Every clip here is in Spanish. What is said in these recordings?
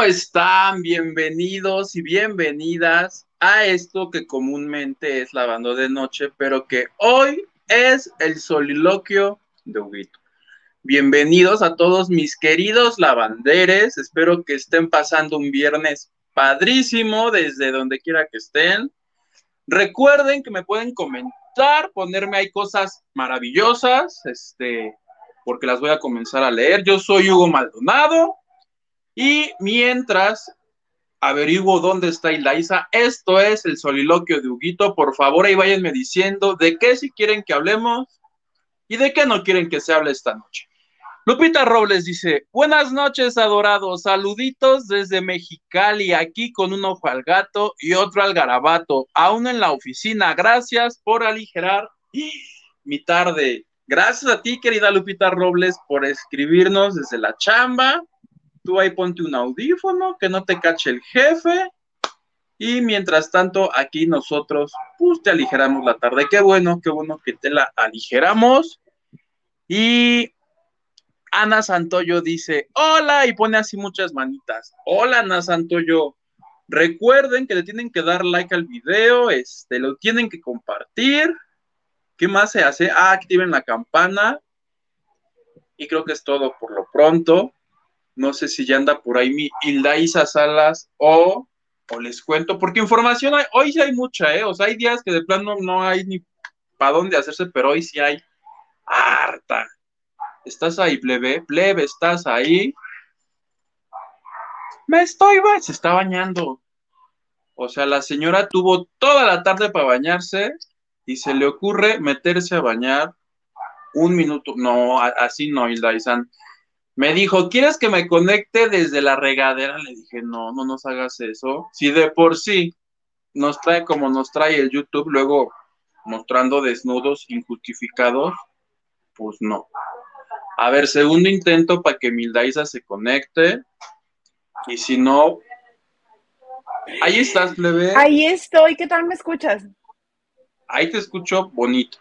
¿Cómo están? Bienvenidos y bienvenidas a esto que comúnmente es lavando de noche, pero que hoy es el soliloquio de Huguito. Bienvenidos a todos mis queridos lavanderes. Espero que estén pasando un viernes padrísimo desde donde quiera que estén. Recuerden que me pueden comentar, ponerme ahí cosas maravillosas, este, porque las voy a comenzar a leer. Yo soy Hugo Maldonado y mientras averiguo dónde está Ilaisa, esto es el soliloquio de Huguito. Por favor, ahí váyanme diciendo de qué si quieren que hablemos y de qué no quieren que se hable esta noche. Lupita Robles dice, buenas noches, adorados, saluditos desde Mexicali, aquí con un ojo al gato y otro al garabato, aún en la oficina, gracias por aligerar mi tarde. Gracias a ti, querida Lupita Robles, por escribirnos desde la chamba. Tú ahí ponte un audífono, que no te cache el jefe. Y mientras tanto, aquí nosotros, pues te aligeramos la tarde. Qué bueno, qué bueno que te la aligeramos. Y Ana Santoyo dice, hola, y pone así muchas manitas. Hola, Ana Santoyo. Recuerden que le tienen que dar like al video, este, lo tienen que compartir. ¿Qué más se hace? Ah, activen la campana. Y creo que es todo por lo pronto. No sé si ya anda por ahí mi Hilda Isa Salas o, o les cuento, porque información hay, hoy sí hay mucha, ¿eh? O sea, hay días que de plano no hay ni para dónde hacerse, pero hoy sí hay harta. ¿Estás ahí, plebe? Plebe, ¿estás ahí? Me estoy, se está bañando. O sea, la señora tuvo toda la tarde para bañarse y se le ocurre meterse a bañar un minuto. No, así no, Hilda Isan. Me dijo, ¿quieres que me conecte desde la regadera? Le dije, no, no nos hagas eso. Si de por sí nos trae como nos trae el YouTube, luego mostrando desnudos injustificados, pues no. A ver, segundo intento para que Mildaisa se conecte. Y si no, ahí estás, plebe. Ahí estoy, ¿qué tal me escuchas? Ahí te escucho bonito.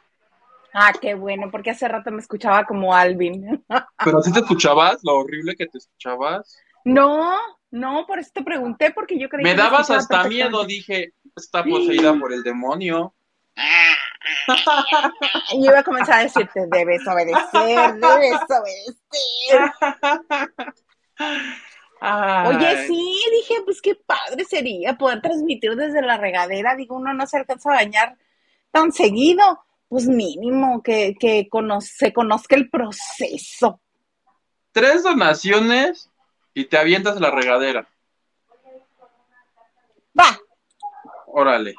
Ah, qué bueno, porque hace rato me escuchaba como Alvin. Pero si te escuchabas, lo horrible que te escuchabas. No, no, por eso te pregunté, porque yo creí me que dabas hasta miedo, dije, está poseída por el demonio. Y iba a comenzar a decirte, debes obedecer, debes obedecer. Oye, sí, dije, pues qué padre sería poder transmitir desde la regadera. Digo, uno no se alcanza a bañar tan seguido. Pues mínimo que, que se conozca el proceso. Tres donaciones y te avientas a la regadera. Va. Órale.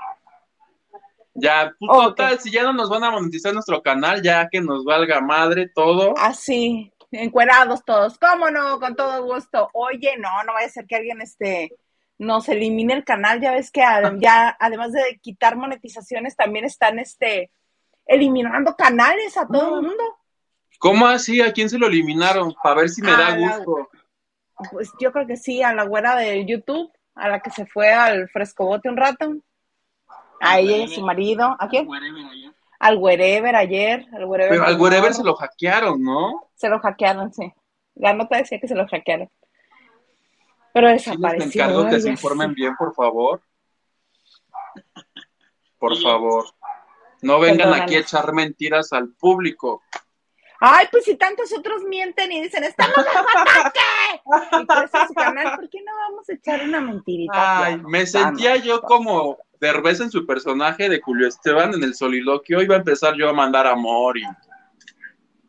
Ya, pues, total, si ya no nos van a monetizar nuestro canal, ya que nos valga madre todo. Así, encuerados todos. ¿Cómo no? Con todo gusto. Oye, no, no vaya a ser que alguien este nos elimine el canal. Ya ves que ya, además de quitar monetizaciones, también están este eliminando canales a todo el mundo. ¿Cómo así? ¿A quién se lo eliminaron? Para ver si me da gusto. pues yo creo que sí, a la güera de YouTube, a la que se fue al frescobote un rato. A ella y su marido. ¿A quién? Al Wherever ayer. Al wherever Pero al Wherever se lo hackearon, ¿no? Se lo hackearon, sí. La nota decía que se lo hackearon. Pero desapareció. Sí, encargo que se informen bien, por favor. Por favor. No vengan aquí a echar mentiras al público. Ay, pues si tantos otros mienten y dicen, estamos en ataque. Y por su canal, ¿por qué no vamos a echar una mentirita? Ay, me sentía yo como Derbez en su personaje de Julio Esteban en el soliloquio, iba a empezar yo a mandar amor y...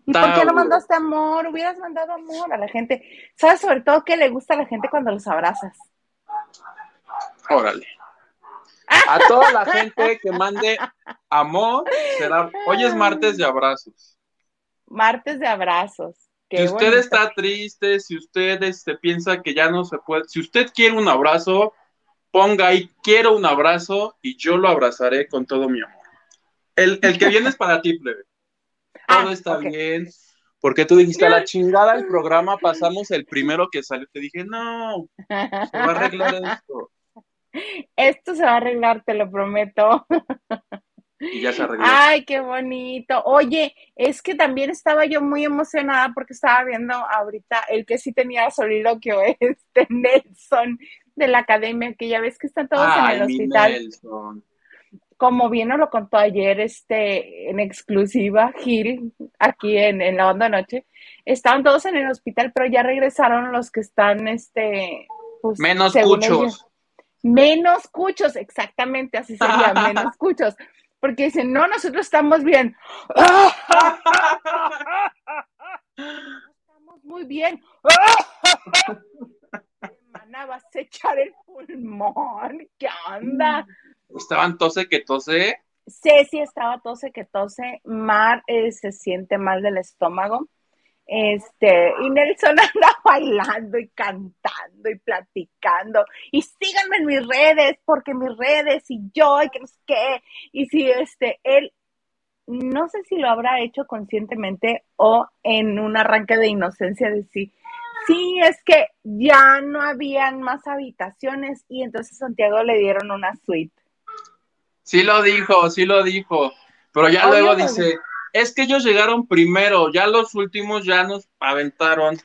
¿Y por qué no mandaste amor? Hubieras mandado amor a la gente. ¿Sabes sobre todo qué le gusta a la gente cuando los abrazas? Órale. A toda la gente que mande amor, será... Hoy es martes de abrazos. Martes de abrazos. si usted está triste, si usted este, piensa que ya no se puede, si usted quiere un abrazo, ponga ahí, quiero un abrazo y yo lo abrazaré con todo mi amor. El, que viene es para ti, plebe. Todo ah, está bien. Porque tú dijiste, a la chingada el programa, pasamos el primero que salió. Te dije, no, se va a arreglar esto. Esto se va a arreglar, te lo prometo. Y ya se arregló. Ay, qué bonito. Oye, es que también estaba yo muy emocionada porque estaba viendo ahorita el que sí tenía soliloquio, este Nelson de la academia, que ya ves que están todos Ay, en el hospital. Nelson. Como bien nos lo contó ayer, este, en exclusiva, Gil, aquí en, en la onda noche, estaban todos en el hospital, pero ya regresaron los que están, este, pues, Menos cuchos. ellos, menos cuchos, exactamente, así sería, menos cuchos. Porque dicen, no, nosotros estamos bien. Estamos muy bien. Hermana, vas a echar el pulmón. ¿Qué onda? Estaban tose que tose. Ceci estaba tose que tose. Mar eh, se siente mal del estómago. Este, y Nelson anda bailando y cantando y platicando. Y síganme en mis redes, porque mis redes y yo, y que no sé qué. Y si este, él, no sé si lo habrá hecho conscientemente o en un arranque de inocencia de sí. Sí, es que ya no habían más habitaciones y entonces Santiago le dieron una suite. Sí lo dijo, sí lo dijo. Pero ya Obvio, luego dice, es que ellos llegaron primero, ya los últimos ya nos aventaron.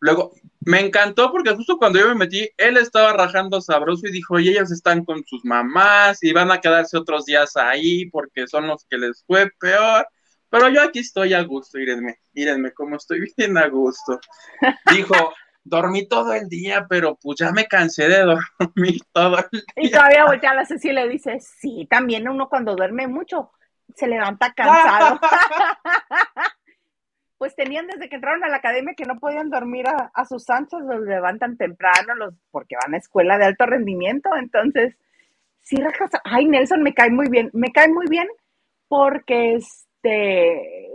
Luego, me encantó porque justo cuando yo me metí, él estaba rajando sabroso y dijo, y ellos están con sus mamás y van a quedarse otros días ahí porque son los que les fue peor. Pero yo aquí estoy a gusto, mírenme, mírenme cómo estoy bien a gusto. Dijo, dormí todo el día, pero pues ya me cansé de dormir todo el Y día. todavía voltea a la Ceci y le dice, sí, también uno cuando duerme mucho se levanta cansado. pues tenían desde que entraron a la academia que no podían dormir a, a sus anchas, los levantan temprano, los, porque van a escuela de alto rendimiento, entonces, sí, rajas, ay, Nelson me cae muy bien, me cae muy bien porque este,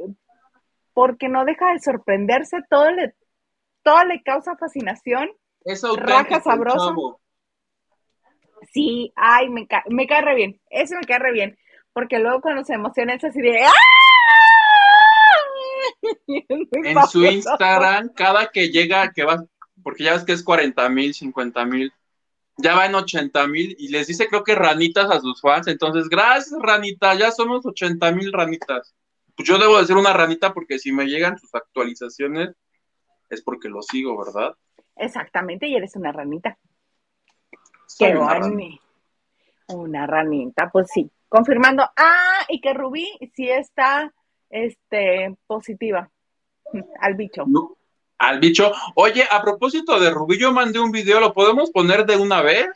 porque no deja de sorprenderse, todo le, todo le causa fascinación, Es Raja sabrosa. Sí, ay, me cae, me cae re bien, eso me cae re bien, porque luego cuando se emociona es así de ¡ah! En su. Instagram, cada que llega, que va, porque ya ves que es 40 mil, 50 mil, ya va en 80 mil y les dice creo que ranitas a sus fans, entonces gracias ranita, ya somos 80 mil ranitas. Pues yo debo de ser una ranita porque si me llegan sus actualizaciones es porque lo sigo, ¿verdad? Exactamente, y eres una ranita. Soy Qué una boni. Una ranita, pues sí. Confirmando. Ah, y que Rubí sí está este, positiva al bicho. No, Al bicho. Oye, a propósito de Rubí, yo mandé un video, ¿lo podemos poner de una vez?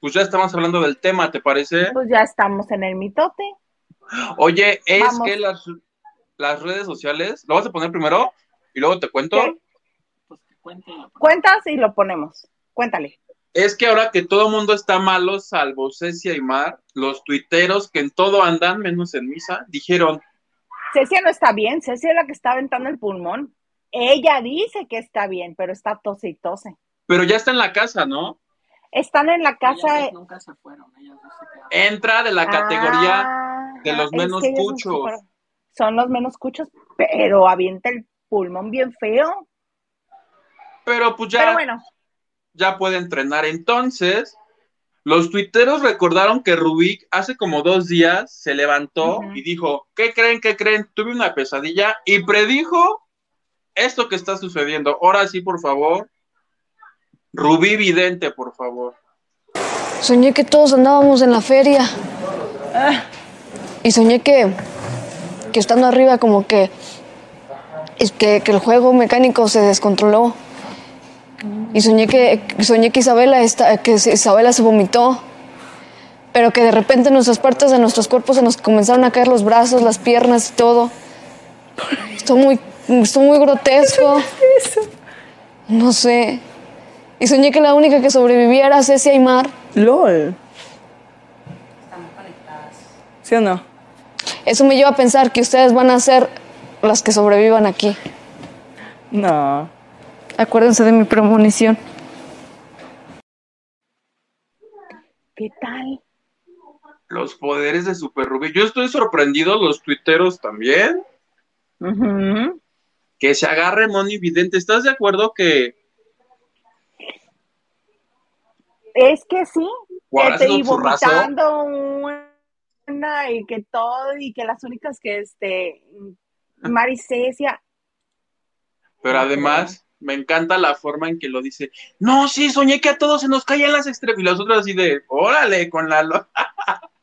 Pues ya estamos hablando del tema, ¿te parece? Pues ya estamos en el mitote. Oye, es Vamos. que las, las redes sociales, ¿lo vas a poner primero? Y luego te cuento. ¿Qué? Cuentas y lo ponemos. Cuéntale. Es que ahora que todo el mundo está malo, salvo Cecia y Mar, los tuiteros que en todo andan, menos en misa, dijeron, Cecia no está bien, Cecia es la que está aventando el pulmón. Ella dice que está bien, pero está tose y tose. pero ya está en la casa, ¿no? Están en la casa. Ellas nunca se fueron, ellas dos se quedaron. Entra de la categoría Ah, de los es menos que no cuchos. Son los menos cuchos, pero avienta el pulmón bien feo. pero pues ya, Pero bueno, ya puede entrenar. Entonces, los tuiteros recordaron que Rubik hace como dos días se levantó y dijo, ¿qué creen? ¿Qué creen? Tuve una pesadilla y predijo esto que está sucediendo. Ahora sí, por favor. Rubí Vidente, por favor. Soñé que todos andábamos en la feria. Y soñé que, que estando arriba como que, es que, que el juego mecánico se descontroló. Y soñé que, soñé que Isabela, está, que se- Isabela se vomitó. Pero que de repente nuestras partes de nuestros cuerpos se nos comenzaron a caer los brazos, las piernas y todo. Esto muy, esto muy grotesco. No sé. Y soñé que la única que sobrevivía era Cecia y Mar. LOL. ¿Sí o no? Eso me lleva a pensar que ustedes van a ser las que sobrevivan aquí. No. Acuérdense de mi premonición. ¿qué tal? Los poderes de Super Rubí. Yo estoy sorprendido, los tuiteros también. Que se agarre Moni Vidente. ¿Estás de acuerdo que Es que sí, que te vomitando un- y que todo, y que las únicas que, este, Maricesia. Pero además, me encanta la forma en que lo dice. No, sí, soñé que a todos se nos caían las estrellas. Y las otras así de, órale, con la...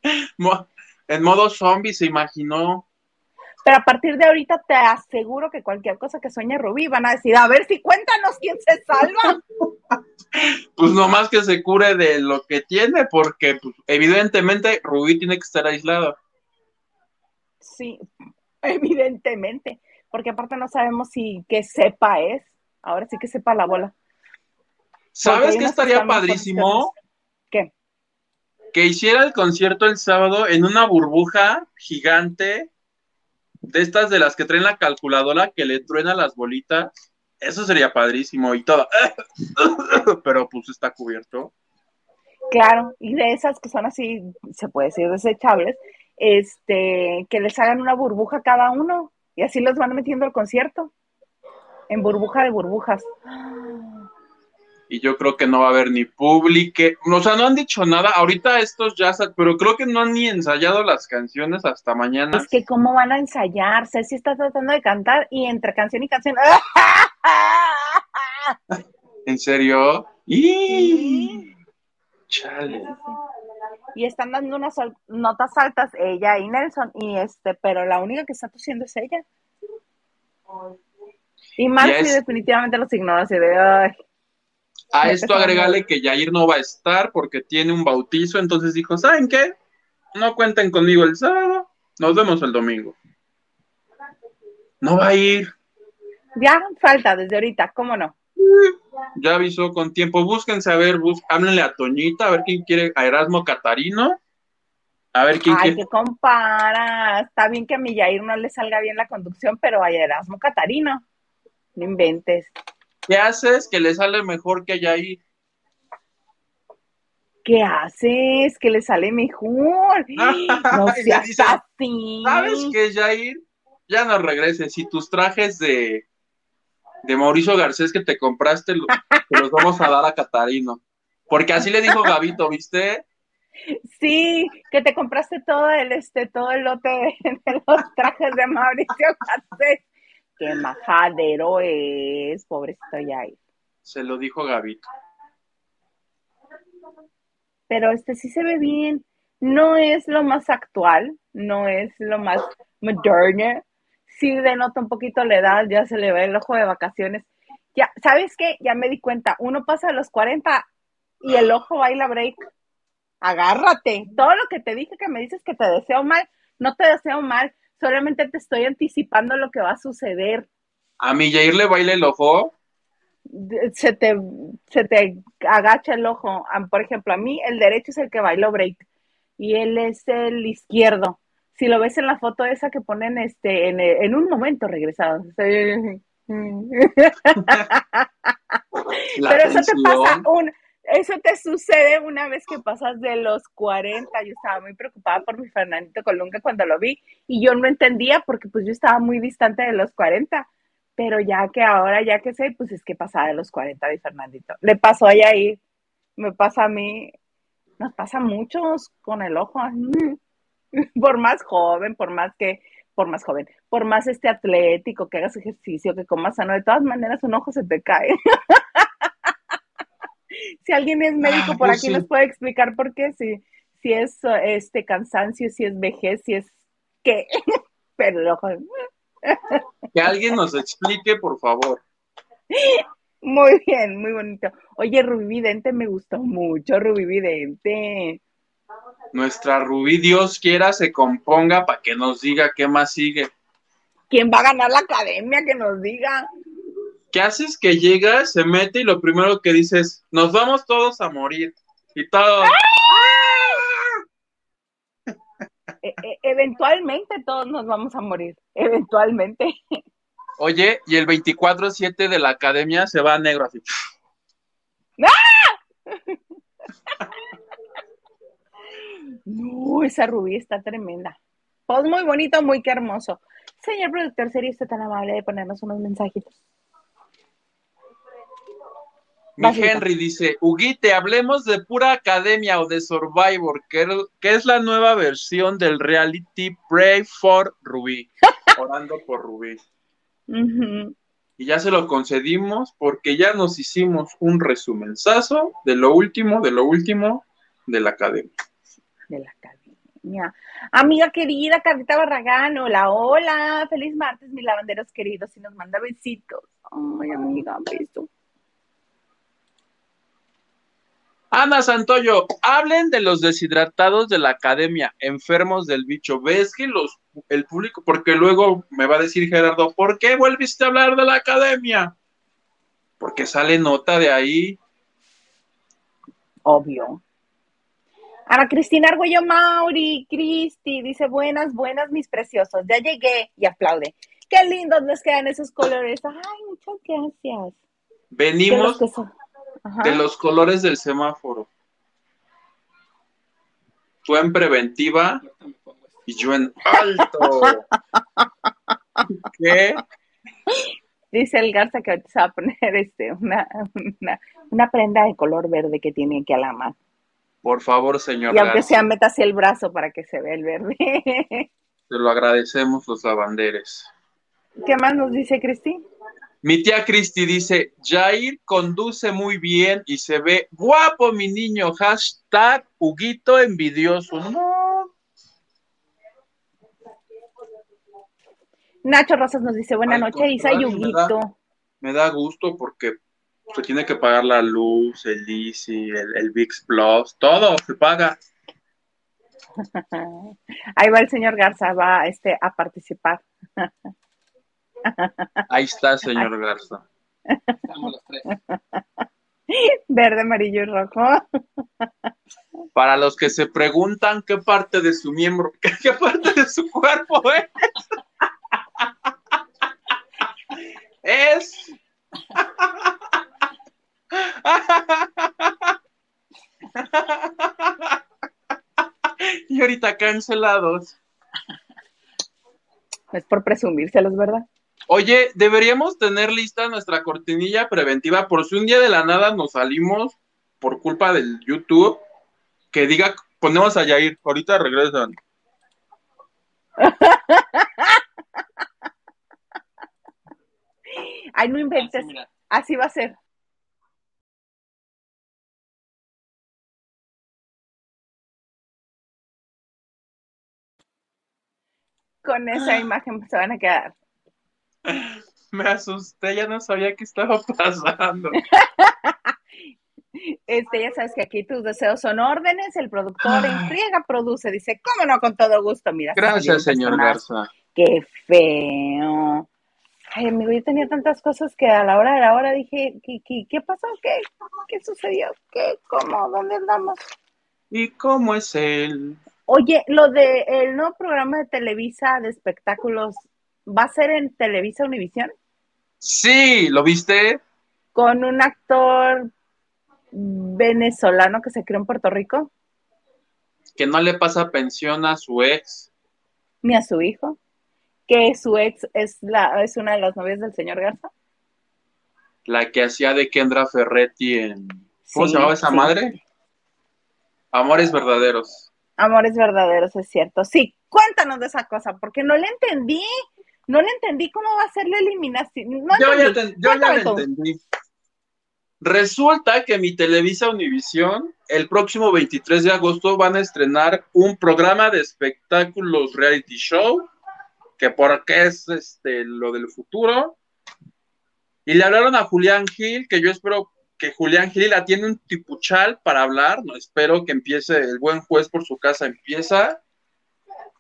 en modo zombie se imaginó. Pero a partir de ahorita te aseguro que cualquier cosa que sueñe Rubí van a decir, a ver si cuéntanos quién se salva. pues nomás que se cure de lo que tiene, porque pues, evidentemente Rubí tiene que estar aislado. Sí, evidentemente, porque aparte no sabemos si que sepa es, ahora sí que sepa la bola. ¿Sabes qué estaría padrísimo? ¿Qué? Que hiciera el concierto el sábado en una burbuja gigante de estas de las que traen la calculadora que le truena las bolitas. Eso sería padrísimo y todo. Pero pues está cubierto. Claro, y de esas que son así, se puede decir desechables, este, que les hagan una burbuja cada uno y así los van metiendo al concierto en burbuja de burbujas y yo creo que no va a haber ni público. O sea, no han dicho nada. Ahorita estos ya, pero creo que no han ni ensayado las canciones hasta mañana. Es que cómo van a ensayar, Ceci está tratando de cantar y entre canción y canción. ¿En serio? ¡Y! Chale. Y están dando unas notas altas ella y Nelson y este, pero la única que está tosiendo es ella. Y Marcy definitivamente los ignora así de ay. A esto agregale que Jair no va a estar porque tiene un bautizo, entonces dijo, ¿saben qué? No cuenten conmigo el sábado, nos vemos el domingo. No va a ir. Ya falta desde ahorita, ¿cómo no? Ya avisó con tiempo. Búsquense a ver, bus háblenle a Toñita, a ver quién quiere, a Erasmo Catarino. A ver quién Ay, quiere. compara. Está bien que a mi Jair no le salga bien la conducción, pero a Erasmo Catarino. No inventes. ¿Qué haces que le sale mejor que Yair? ¿Qué haces? Que le sale mejor. No seas así. ¿Sabes qué, Yair? Ya no regreses. Si tus trajes de, de Mauricio Garcés que te compraste, te los vamos a dar a Catarino. Porque así le dijo Gabito, ¿viste? Sí, que te compraste todo el este, todo el lote de los trajes de Mauricio Garcés. Qué majadero es, pobrecito Yair. Se lo dijo Gabito. Pero este sí se ve bien. No es lo más actual, no es lo más moderno. Sí denota un poquito la edad, ya se le ve el ojo de vacaciones. Ya, ¿sabes qué? Ya me di cuenta, uno pasa a los 40 y el ojo baila break. Agárrate. Todo lo que te dije que me dices que te deseo mal, no te deseo mal solamente te estoy anticipando lo que va a suceder. ¿A mi Jair le baila el ojo? Se te, se te agacha el ojo. Por ejemplo, a mí el derecho es el que bailó break y él es el izquierdo. Si lo ves en la foto esa que ponen este en, en un momento regresado. Pero eso te pasa un, eso te sucede una vez que pasas de los 40. Yo estaba muy preocupada por mi Fernandito Colunga cuando lo vi y yo no entendía porque pues yo estaba muy distante de los 40. Pero ya que ahora, ya que sé, pues es que pasaba de los 40 de Fernandito. Le pasó a ahí, me pasa a mí, nos pasa a muchos con el ojo. Por más joven, por más que, por más joven, por más este atlético, que hagas ejercicio, que comas sano, de todas maneras un ojo se te cae. si alguien es médico ah, por aquí nos puede explicar por qué, si, si es este cansancio, si es vejez, si es qué, pero que alguien nos explique, por favor. Muy bien, muy bonito. Oye, Rubí Vidente me gustó mucho, Rubí Vidente. Nuestra Rubí, Dios quiera, se componga para que nos diga qué más sigue. ¿Quién va a ganar la academia? Que nos diga. ¿Qué haces que llega, se mete y lo primero que dices, nos vamos todos a morir? Y todo. E, e, eventualmente todos nos vamos a morir, eventualmente. Oye, y el 24-7 de la academia se va a negro así. ¡Ah! No, esa rubí está tremenda. Pues muy bonito, muy que hermoso. Señor productor, ¿sería usted tan amable de ponernos unos mensajitos? Mi. Henry dice, Huguite, hablemos de pura academia o de Survivor, que, que es la nueva versión del reality Pray for Rubí. Orando por Rubí. Y ya se lo concedimos porque ya nos hicimos un resumenzazo de lo último, de lo último de la academia. de la academia. Amiga querida, Carlita Barragán, hola, hola, feliz martes, mis lavanderos queridos, y nos manda besitos. Ay, amiga, beso. Ana Santoyo, hablen de los deshidratados de la academia, enfermos del bicho. ¿Ves que los, el público, porque luego me va a decir Gerardo, ¿por qué volviste a hablar de la academia? Porque sale nota de ahí. Obvio. Ana Cristina Argüello Mauri, Cristi, dice buenas, buenas, mis preciosos. Ya llegué y aplaude. Qué lindos les quedan esos colores. Ay, muchas gracias. Venimos Que Ajá. de los colores del semáforo. Tú en preventiva y yo en alto. ¿Qué? Dice el Garza que ahorita se va a poner este, una, una, una prenda de color verde que tiene aquí a la mano. Por favor, señor. Y aunque Garza, sea, meta así el brazo para que se vea el verde. Te lo agradecemos los lavanderes. ¿Qué más nos dice Cristi? Mi tía Cristi dice, Jair conduce muy bien y se ve guapo, mi niño. Hashtag Huguito envidioso. No. Nacho Rosas nos dice, buenas Al noches, Isa me da- Yuguito. Me da gusto porque se tiene que pagar la luz, el Easy, el, el VIX Plus, todo se paga. Ahí va el señor Garza, va este, a participar. Ahí está, señor Garza. Estamos los tres. Verde, amarillo y rojo. Para los que se preguntan qué parte de su miembro, qué, parte de su cuerpo es. Es. Y ahorita cancelados. Es por presumírselos, ¿verdad? Oye, deberíamos tener lista nuestra cortinilla preventiva por si un día de la nada nos salimos por culpa del YouTube. Que diga, ponemos a Yair, ahorita regresan. Ay, no inventes. Así va a ser. Con esa imagen se van a quedar. Me asusté, ya no sabía qué estaba pasando. Este, ya sabes que aquí tus deseos son órdenes, el productor en friega produce, dice, ¿cómo no? Con todo gusto, mira. Gracias, señor. Garza. Qué feo. Ay, amigo, yo tenía tantas cosas que a la hora de la hora dije, ¿qué, qué, qué pasó? ¿Qué, ¿Qué sucedió? ¿Qué? ¿Cómo? ¿Dónde andamos? ¿Y cómo es él? Oye, lo de el nuevo programa de Televisa de espectáculos, ¿va a ser en Televisa Univisión? Sí, ¿lo viste? Con un actor venezolano que se crió en Puerto Rico, Que no le pasa pensión a su ex. ni a su hijo, que su ex es, la, es una de las novias del señor Garza. La que hacía de Kendra Ferretti en. ¿Cómo Sí, se llamaba esa sí. madre? Amores verdaderos. Amores verdaderos, es cierto. Sí, cuéntanos de esa cosa, porque no le entendí. No le entendí cómo va a ser la eliminación. No Yo ya, entendí. te- yo ya Cuéntame lo tú. entendí. Resulta que mi Televisa Univisión, el próximo 23 de agosto, van a estrenar un programa de espectáculos reality show, que porque es este, lo del futuro. Y le hablaron a Julián Gil, que yo espero que Julián Gil la tiene un tipuchal para hablar, no espero que empiece el buen juez por su casa empieza.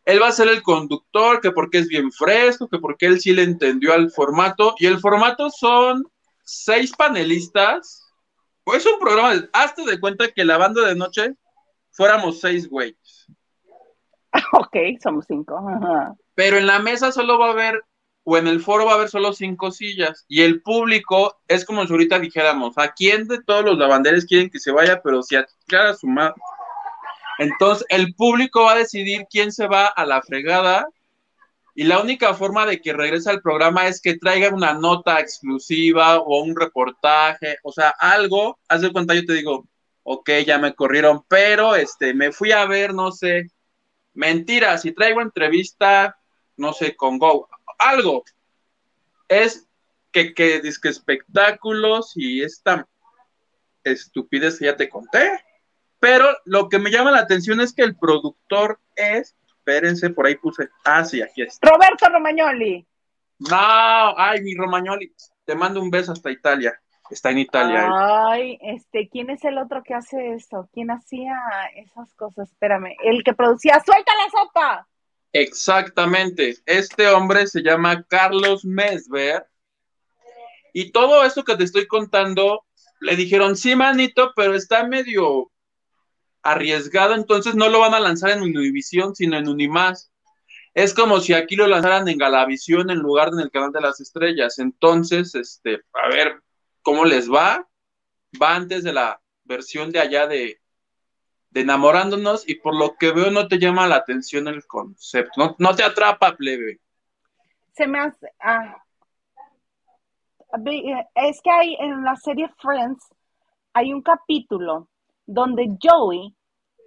Él va a ser el conductor, que porque es bien fresco, que porque él sí le entendió al formato. Y el formato son seis panelistas. Es un programa, de- hazte de cuenta que la banda de noche fuéramos seis güeyes. Ok, somos cinco. Ajá. Pero en la mesa solo va a haber, o en el foro va a haber solo cinco sillas. Y el público es como si ahorita dijéramos, ¿a quién de todos los lavanderes quieren que se vaya? Pero si a a su madre. Entonces, el público va a decidir quién se va a la fregada. Y la única forma de que regrese al programa es que traiga una nota exclusiva o un reportaje, o sea, algo, haz de cuenta, yo te digo, ok, ya me corrieron, pero este, me fui a ver, no sé, mentira, si traigo entrevista, no sé, con Go, algo, es que, que, que espectáculos y esta estupidez que ya te conté, pero lo que me llama la atención es que el productor es espérense, por ahí puse. Ah, sí, aquí está. Roberto Romagnoli. No, ay, mi Romagnoli. Te mando un beso hasta Italia. Está en Italia. Ay, este, ¿quién es el otro que hace eso? ¿Quién hacía esas cosas? Espérame, el que producía ¡Suelta la sopa! Exactamente. Este hombre se llama Carlos Mesver. Y todo eso que te estoy contando, le dijeron, sí, manito, pero está medio arriesgado, entonces no lo van a lanzar en Univisión, sino en Unimás. Es como si aquí lo lanzaran en Galavisión en lugar de en el canal de las estrellas. Entonces, este, a ver cómo les va. Va antes de la versión de allá de, de enamorándonos y por lo que veo no te llama la atención el concepto, no, no te atrapa, plebe. Se me hace, ah, es que hay en la serie Friends, hay un capítulo donde Joey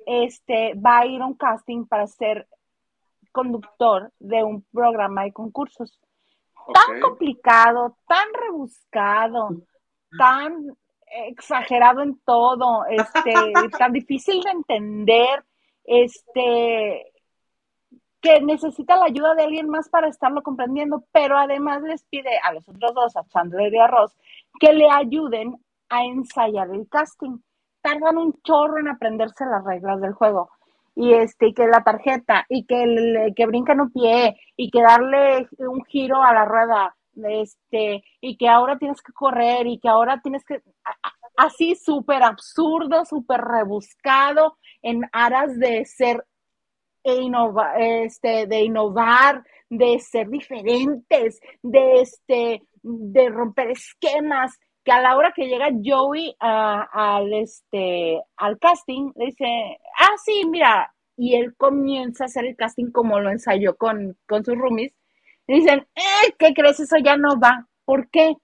este, va a ir a un casting para ser conductor de un programa de concursos. Tan complicado, tan rebuscado, tan exagerado en todo, este, tan difícil de entender, este, que necesita la ayuda de alguien más para estarlo comprendiendo, pero además les pide a los otros dos, a Chandler y a Ross, que le ayuden a ensayar el casting tardan un chorro en aprenderse las reglas del juego. Y este, que la tarjeta, y que, el, que brincan un pie, y que darle un giro a la rueda, este, y que ahora tienes que correr, y que ahora tienes que, así súper absurdo, súper rebuscado, en aras de ser e este, de innovar, de ser diferentes, de este, de romper esquemas, que a la hora que llega Joey al, este, al casting, le dice, ah, sí, mira, y él comienza a hacer el casting como lo ensayó con, con sus roomies, le dicen, eh, ¿qué crees? Eso ya no va. ¿Por qué?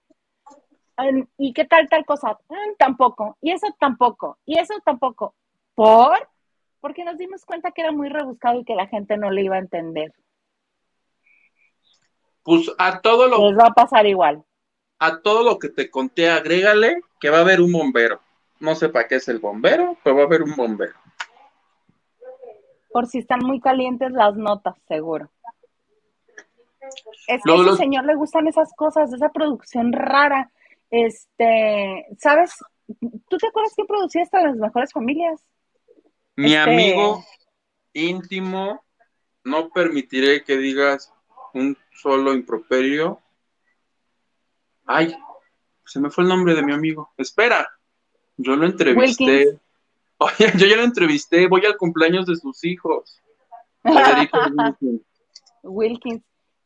¿Y qué tal tal cosa? Mm, tampoco. Y eso tampoco. Y eso tampoco. ¿Por? Porque nos dimos cuenta que era muy rebuscado y que la gente no le iba a entender. Pues a todo lo... Les va a pasar igual a todo lo que te conté, agrégale que va a haber un bombero. No sé para qué es el bombero, pero va a haber un bombero. Por si están muy calientes las notas, seguro. Es que a ese señor le gustan esas cosas, esa producción rara. Este, ¿sabes? ¿Tú te acuerdas que producía hasta las mejores familias? Mi este, amigo íntimo, no permitiré que digas un solo improperio Ay, se me fue el nombre de mi amigo. Espera, yo lo entrevisté. Oye, yo ya lo entrevisté, voy al cumpleaños de sus hijos. Wilkins.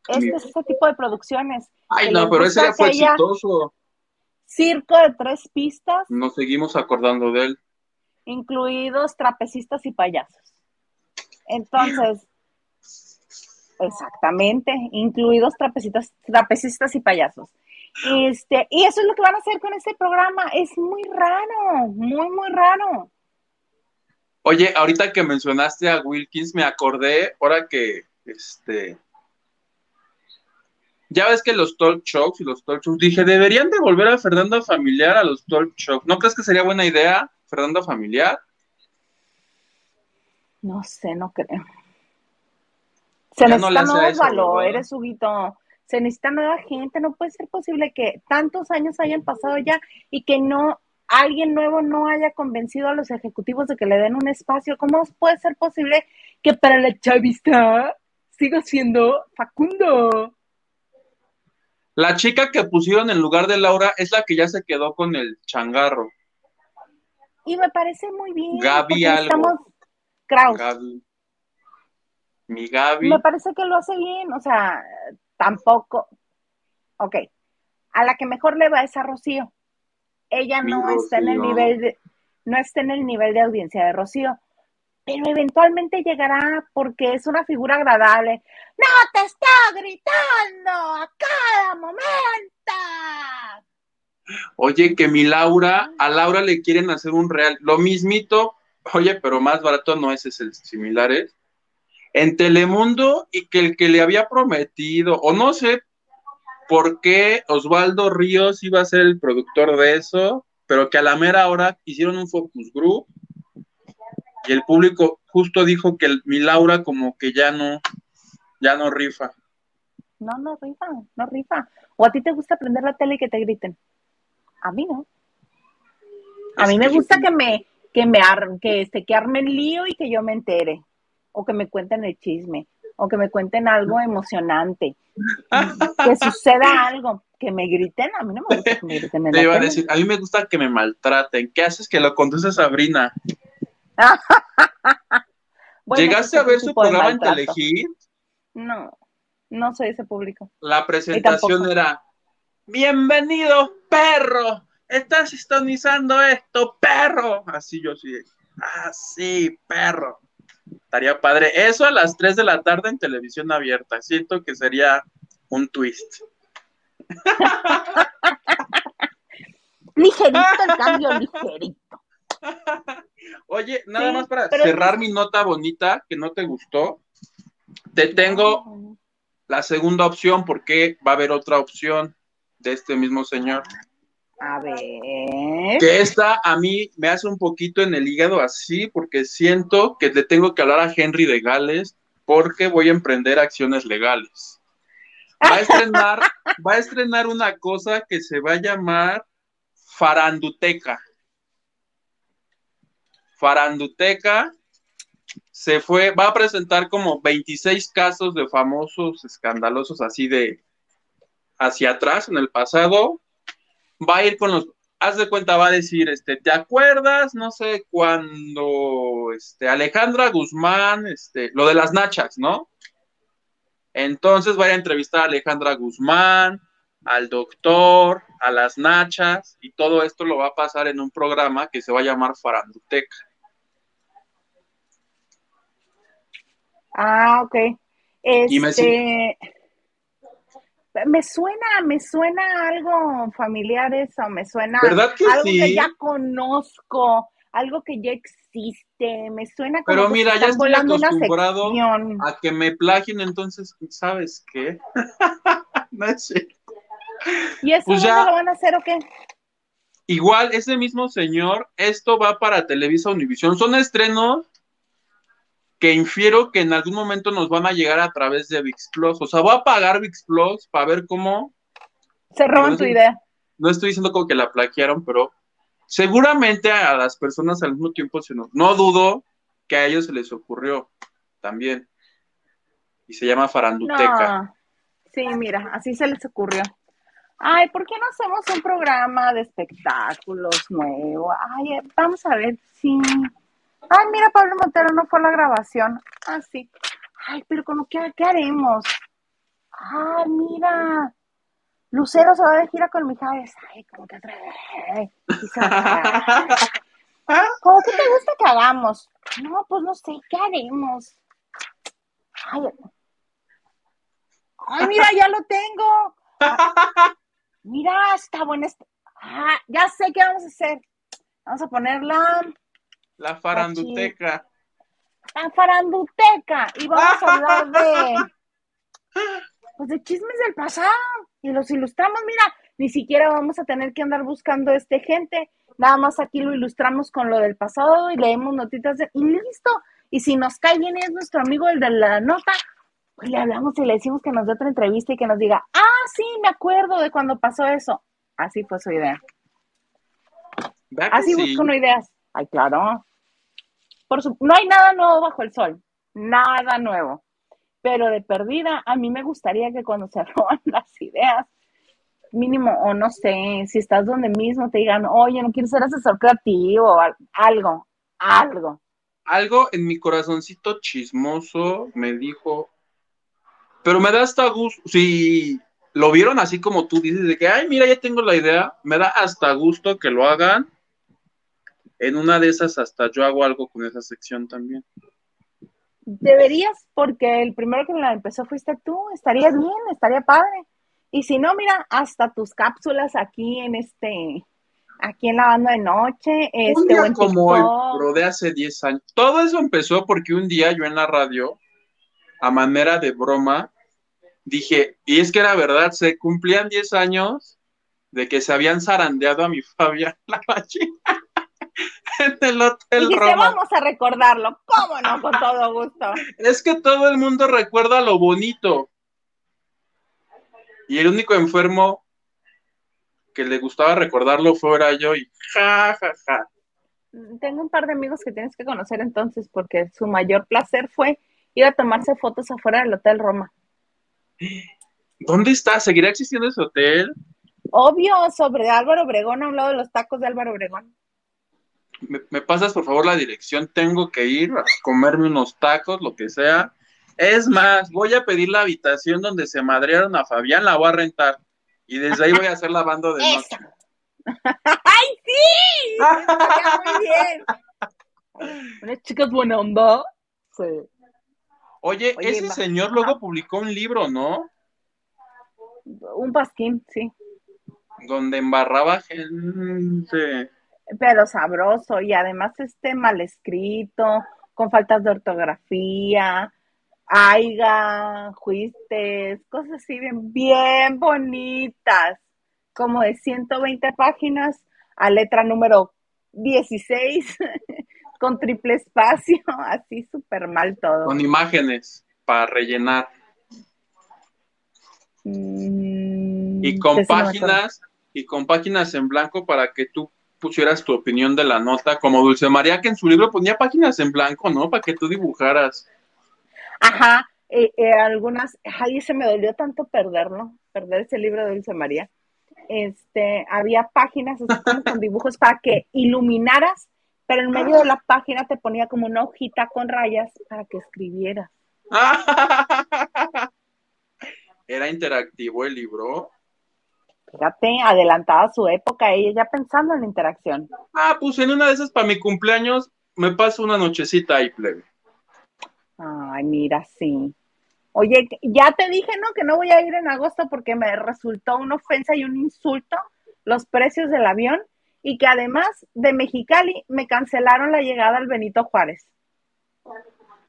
Este es ese tipo de producciones. Ay, no, pero ese ya fue exitoso. Circo de tres pistas. Nos seguimos acordando de él. Incluidos trapecistas y payasos. Entonces, exactamente, incluidos trapecistas, trapecistas y payasos. Este, y eso es lo que van a hacer con este programa. Es muy raro, muy, muy raro. Oye, ahorita que mencionaste a Wilkins, me acordé, ahora que, este, ya ves que los talk shows y los talk shows, dije, deberían de volver a Fernando Familiar a los talk shows. ¿No crees que sería buena idea, Fernando Familiar? No sé, no creo. Se necesitan nuevos valores, Huguito se necesita nueva gente, no puede ser posible que tantos años hayan pasado ya y que no alguien nuevo no haya convencido a los ejecutivos de que le den un espacio. ¿Cómo puede ser posible que para la chavista siga siendo Facundo? La chica que pusieron en lugar de Laura es la que ya se quedó con el changarro. Y me parece muy bien. Gaby algo. Estamos... Kraus. Mi Gaby. Me parece que lo hace bien, o sea, tampoco, ok, a la que mejor le va es a Rocío. Ella no está en el nivel de, no está en el nivel de audiencia de Rocío, pero eventualmente llegará porque es una figura agradable. ¡No te está gritando a cada momento! Oye, que mi Laura, a Laura le quieren hacer un real, lo mismito, oye, pero más barato no es, es el similares, en Telemundo y que el que le había prometido, o no sé por qué Osvaldo Ríos iba a ser el productor de eso, pero que a la mera hora hicieron un focus group y el público justo dijo que el, mi Laura como que ya no, ya no rifa. No, no rifa, no rifa. ¿O a ti te gusta prender la tele y que te griten? A mí no. A mí me gusta que me, que me ar- que este, que armen lío y que yo me entere. O que me cuenten el chisme. O que me cuenten algo emocionante. que suceda algo. Que me griten. A mí no me gusta que me griten en Te la iba a decir, a mí me gusta que me maltraten. ¿Qué haces que lo conduce Sabrina? Bueno, ¿Llegaste pues, a ver su programa en. Telehit? No, no soy ese público. La presentación era, bienvenido, perro, estás sintonizando esto, perro. Así yo sí, así, perro. Estaría padre. Eso a las 3 de la tarde en televisión abierta. Siento que sería un twist. Ligerito el cambio, ligerito. Oye, nada Sí, más para cerrar mi nota bonita que no te gustó. Te tengo la segunda opción porque va a haber otra opción de este mismo señor. A ver. Que esta a mí me hace un poquito en el hígado así, porque siento que le tengo que hablar a Henry de Gales, porque voy a emprender acciones legales. Va a estrenar, va a estrenar una cosa que se va a llamar Faranduteca. Faranduteca se fue, va a presentar como 26 casos de famosos escandalosos así de hacia atrás en el pasado. Va a ir con los, haz de cuenta, va a decir, este, ¿te acuerdas? No sé, cuando este, Alejandra Guzmán, este, lo de las nachas, ¿no? Entonces va a entrevistar a Alejandra Guzmán, al doctor, a las nachas, y todo esto lo va a pasar en un programa que se va a llamar Faranduteca. Ah, ok. Y me Este. Me suena, me suena algo familiar eso, me suena ¿Verdad que algo sí? que ya conozco, algo que ya existe, me suena como Pero que mira, se ya estoy una acostumbrado a que me plagien, entonces, ¿sabes qué? no cierto. ¿Y eso pues ya- lo van a hacer o qué? Igual, ese mismo señor, esto va para Televisa Univisión. Son estrenos que infiero que en algún momento nos van a llegar a través de VIX Plus. O sea, voy a pagar VIX Plus para ver cómo. Se roban no tu idea. No estoy diciendo como que la plagiaron, pero seguramente a las personas al mismo tiempo se nos. No dudo que a ellos se les ocurrió también. Y se llama Faranduteca. No. Sí, mira, así se les ocurrió. Ay, ¿por qué no hacemos un programa de espectáculos nuevo? Ay, eh, vamos a ver si. Ay, mira, Pablo Montero no fue a la grabación. Ah, sí. Ay, pero ¿cómo qué, qué haremos? Ay, mira. Lucero se va de gira con Mijares. Ay, ¿cómo que a- ¿Cómo que te gusta que hagamos? No, pues no sé, ¿qué haremos? Ay, Ay, mira, ya lo tengo. Ah, mira, está buena. esta- Ah, ya sé qué vamos a hacer. Vamos a ponerla La Faranduteca. en faranduteca y vamos a hablar de pues de chismes del pasado y los ilustramos. Mira, ni siquiera vamos a tener que andar buscando este gente. Nada más aquí lo ilustramos con lo del pasado y leemos notitas de, y listo. Y si nos cae bien y es nuestro amigo el de la nota, pues le hablamos y le decimos que nos dé otra entrevista y que nos diga, ah, sí, me acuerdo de cuando pasó eso. Así fue su idea. ¿Verdad que Así sí? busco una ideas. Ay, claro. Por su- no hay nada nuevo bajo el sol. Nada nuevo. Pero de perdida, a mí me gustaría que cuando se roban las ideas, mínimo, o no sé, si estás donde mismo, te digan, oye, no quiero ser asesor creativo, algo, algo. algo en mi corazoncito chismoso me dijo, pero me da hasta gusto, si lo vieron así como tú dices, de que, ay, mira, ya tengo la idea, me da hasta gusto que lo hagan, en una de esas hasta yo hago algo con esa sección también. Deberías, porque el primero que la empezó fuiste tú, estaría bien, estaría padre. Y si no, mira, hasta tus cápsulas aquí en este, aquí en la banda de noche, este, un día como hoy, pero de hace 10 años. Todo eso empezó porque un día yo en la radio, a manera de broma, dije, y es que era verdad, se cumplían 10 años de que se habían zarandeado a mi Fabián Lavalle en el Hotel vamos a recordarlo, cómo no, con todo gusto. Es que todo el mundo recuerda lo bonito. Y el único enfermo que le gustaba recordarlo fuera yo y ja, ja, ja. Tengo un par de amigos que tienes que conocer entonces, porque su mayor placer fue ir a tomarse fotos afuera del Hotel Roma. ¿Dónde está? ¿Seguirá existiendo ese hotel? Obvio, sobre Álvaro Obregón, a un lado de los tacos de Álvaro Obregón. ¿Me, me pasas por favor la dirección? Tengo que ir a comerme unos tacos, lo que sea. Es más, voy a pedir la habitación donde se madrearon a Fabián, la voy a rentar. Y desde ahí voy a hacer la banda de noche. ¡Ay, sí! Muy bien. Unas chicas buena onda. Sí. Oye, Oye, ese señor luego publicó un libro, ¿no? Un pasquín, sí. Donde embarraba gente. Pero sabroso y además este mal escrito, con faltas de ortografía, aiga, juistes, cosas así bien, bien bonitas, como de 120 páginas a letra número 16, con triple espacio, así súper mal todo. Con imágenes para rellenar. Mm, Y con páginas, y con páginas en blanco para que tú pusieras tu opinión de la nota, como Dulce María, que en su libro ponía páginas en blanco, ¿no? Para que tú dibujaras. Ajá, eh, eh, algunas, ay, se me dolió tanto perderlo, perder ese libro de Dulce María. Este, había páginas así como con dibujos para que iluminaras, pero en medio de la página te ponía como una hojita con rayas para que escribieras. Era interactivo el libro. Fíjate, adelantada a su época, ella ya pensando en la interacción. Ah, pues en una de esas para mi cumpleaños me paso una nochecita ahí, plebe. Ay, mira, sí. Oye, ya te dije, ¿no? Que no voy a ir en agosto porque me resultó una ofensa y un insulto los precios del avión y que además de Mexicali me cancelaron la llegada al Benito Juárez.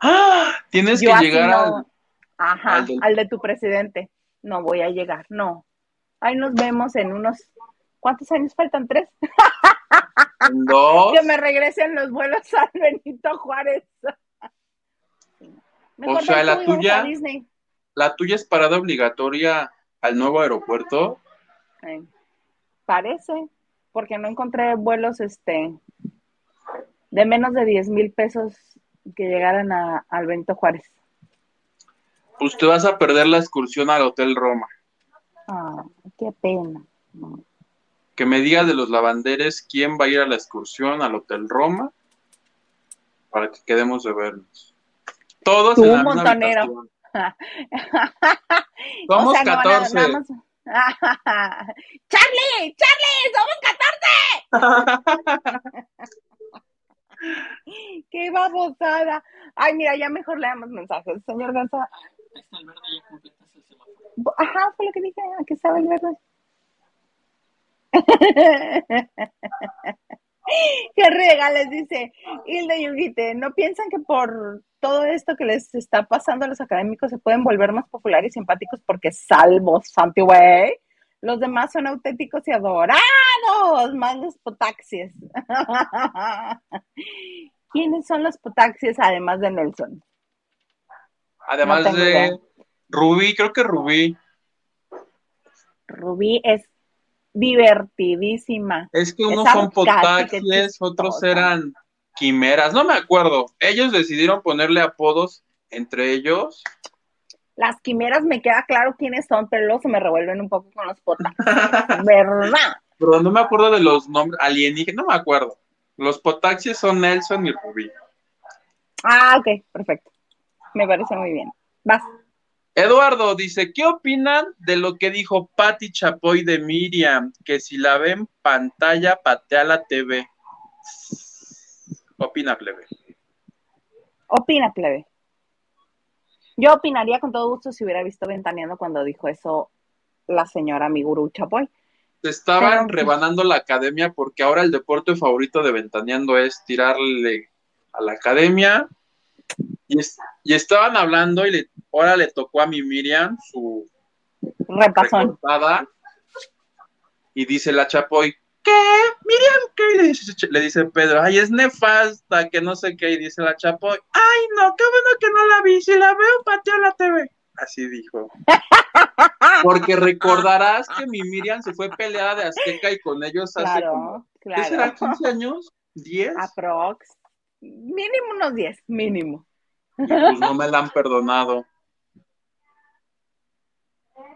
¡Ah! Tienes Yo que llegar no- al... Ajá, al de tu presidente. No voy a llegar, no. Ahí nos vemos en unos... ¿Cuántos años faltan? ¿Tres? dos. Que me regresen los vuelos al Benito Juárez. Mejor sea, ven la tuya-. La tuya es parada obligatoria al nuevo aeropuerto. Eh, parece, porque no encontré vuelos este de menos de 10 mil pesos que llegaran a, al Benito Juárez. Pues te vas a perder la excursión al Hotel Roma. Ah, qué pena. No. Que me digas de los lavanderes quién va a ir a la excursión al Hotel Roma para que quedemos de vernos. Todos Tú, en la misma montonero. habitación. Somos O sea, no van a- 14. nada más- Charlie, Charlie, somos 14. Qué babosada. Ay, mira, ya mejor leamos mensajes. Señor Gansa, Ahí está el verde, ya semáforo. Ajá, fue lo que dije, aquí estaba el verde. Qué regales, dice Hilda Yuguite. ¿No piensan que por todo esto que les está pasando a los académicos se pueden volver más populares y simpáticos porque salvo Santi Güey? Los demás son auténticos y adorados, más los potaxies. ¿Quiénes son los potaxies además de Nelson? Además No de idea. Rubí, creo que Rubí. Rubí es divertidísima. Es que unos Es son potaxies, otros eran quimeras. No me acuerdo. Ellos decidieron ponerle apodos entre ellos. Las quimeras me queda claro quiénes son, pero luego se me revuelven un poco con los potaxies. ¿Verdad? Pero no me acuerdo de los nombres alienígenas. No me acuerdo. Los potaxies son Nelson y Rubí. Ah, ok, perfecto. Me parece muy bien. Vas. Eduardo dice, ¿qué opinan de lo que dijo Patti Chapoy de Miriam? Que si la ven pantalla, patea la TV. Opina, plebe. Opina, plebe. Yo opinaría con todo gusto si hubiera visto Ventaneando cuando dijo eso la señora mi gurú Chapoy. Te estaban Pero- rebanando la academia porque ahora el deporte favorito de Ventaneando es tirarle a la academia. Y, es- y estaban hablando y le, ahora le tocó a mi Miriam su Repasón. Y dice la Chapoy, ¿qué? Miriam, ¿qué? Le dice, le dice Pedro, ay, es nefasta, que no sé qué. Y dice la Chapoy, ay, no, qué bueno que no la vi. Si la veo, pateo la TV. Así dijo. Porque recordarás que mi Miriam se fue peleada de Azteca y con ellos hace como, Claro, ¿qué será? claro. ¿15 años? ¿10? Aprox. Mínimo unos 10, mínimo. Pues no me la han perdonado.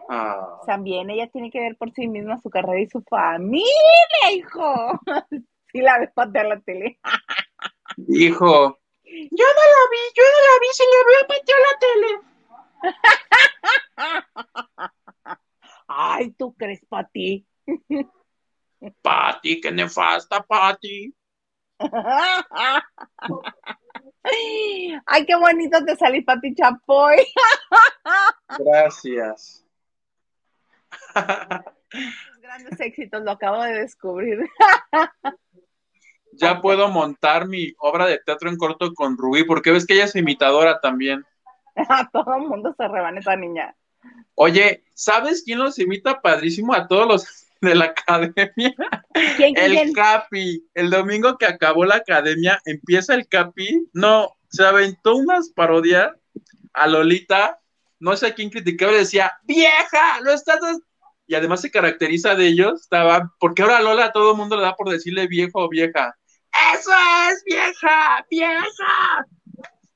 Ah, También ella tiene que ver por sí misma su carrera y su familia, hijo. Sí la ves patear la tele. hijo, yo no la vi, yo no la vi, si le veo patear la tele. Ay, ¿tú crees, Pati? Pati, qué nefasta, Pati. Ay, qué bonito te salí, Pati Chapoy. Gracias. Grandes éxitos, lo acabo de descubrir. ya puedo montar mi obra de teatro en corto con Rubí, porque ves que ella es imitadora también. A todo el mundo se rebana esa niña. Oye, ¿sabes quién los imita padrísimo a todos los de la academia? ¿Quién, El quién? Capi. El domingo que acabó la academia, empieza el Capi. No, se aventó unas parodias a Lolita. No sé a quién criticaba y decía, vieja, lo estás. des-". Y además se caracteriza de ellos, estaba, porque ahora Lola a todo el mundo le da por decirle viejo o vieja. ¡Eso es, vieja! ¡Vieja!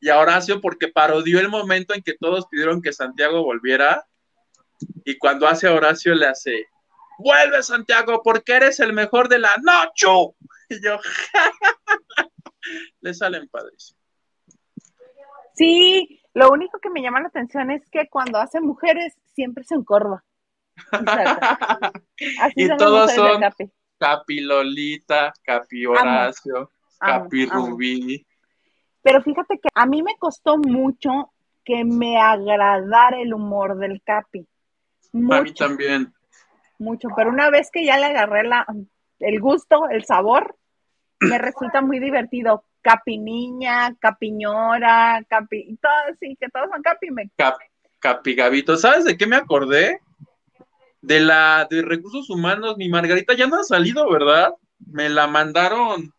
Y a Horacio porque parodió el momento en que todos pidieron que Santiago volviera. Y cuando hace a Horacio le hace, vuelve Santiago porque eres el mejor de la noche. Y yo, le salen padrísimo. Sí, lo único que me llama la atención es que cuando hace mujeres siempre se encorva. Y son todos son- Capi. Capi Lolita, Capi Horacio, amo, Capi amo. Rubí. Pero fíjate que a mí me costó mucho que me agradara el humor del Capi. A mí Mucho, también. Mucho. Pero una vez que ya le agarré la, el gusto, el sabor, me resulta muy divertido. Capi niña, capiñora, capi, todo, sí, que todos son capi. Me, Cap- Capi Gavito. ¿Sabes de qué me acordé? De la de recursos humanos. Mi Margarita ya no ha salido, ¿verdad? Me la mandaron.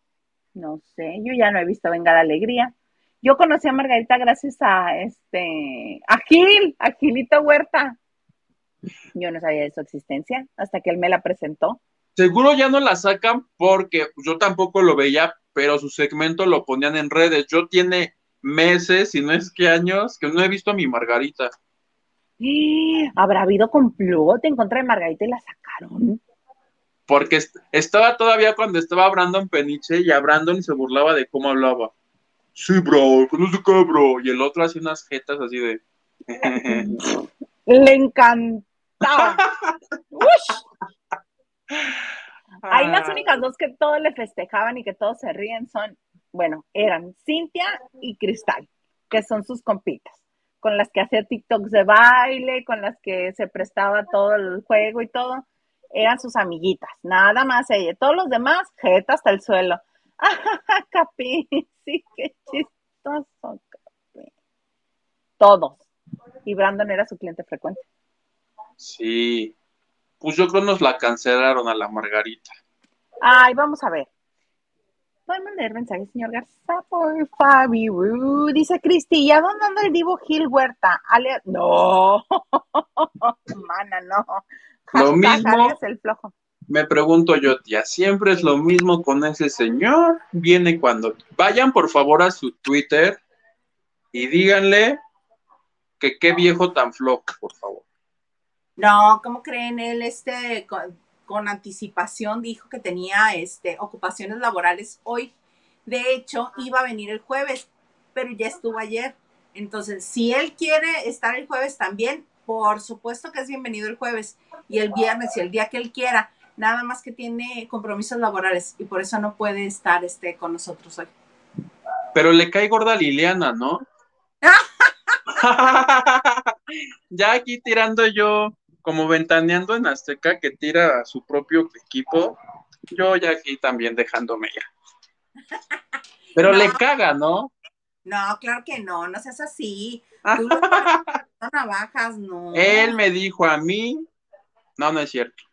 no sé, yo ya no he visto Venga la Alegría. Yo conocí a Margarita gracias a este, a Gil, a Gilito Huerta. Yo no sabía de su existencia hasta que él me la presentó. Seguro ya no la sacan porque yo tampoco lo veía, pero su segmento lo ponían en redes. Yo tiene meses, si no es que años, que no he visto a mi Margarita. ¿Habrá habido complot en contra de Margarita y la sacaron? Porque est- estaba todavía cuando estaba Brandon Peniche y a Brandon se burlaba de cómo hablaba. Sí, bro, no sé qué, bro. Y el otro hacía unas jetas así de. Le Ahí las únicas dos que todos le festejaban y que todos se ríen son, bueno, eran Cintia y Cristal, que son sus compitas, con las que hacía TikToks de baile, con las que se prestaba todo el juego y todo, eran sus amiguitas, nada más ella. Todos los demás, jeta hasta el suelo. ¡Ah, Capi! Sí, qué chistoso, Capi. Todos. Y Brandon era su cliente frecuente. Sí. Pues yo creo nos la cancelaron a la Margarita. Ay, vamos a ver. Podemos leer mensajes, señor Garza, por Fabi. Dice Cristi, ¿y a dónde anda el divo Gil Huerta? Ale- No, mana, no. Lo mismo. alias el flojo. Me pregunto yo, tía, siempre es lo mismo con ese señor. Viene cuando. Vayan por favor a su Twitter y díganle que qué viejo tan flojo, por favor. No, ¿cómo creen? Él este con, con anticipación dijo que tenía este ocupaciones laborales hoy. De hecho, iba a venir el jueves, pero ya estuvo ayer. Entonces, si él quiere estar el jueves también, por supuesto que es bienvenido el jueves y el viernes y el día que él quiera. Nada más que tiene compromisos laborales y por eso no puede estar este con nosotros hoy. Pero le cae gorda a Liliana, ¿no? ya aquí tirando yo, como ventaneando en Azteca, que tira a su propio equipo, yo ya aquí también dejándome ya. Pero le caga, ¿no? No, claro que no, no seas así. Tú no navajas, no. Él me dijo a mí, no, no es cierto.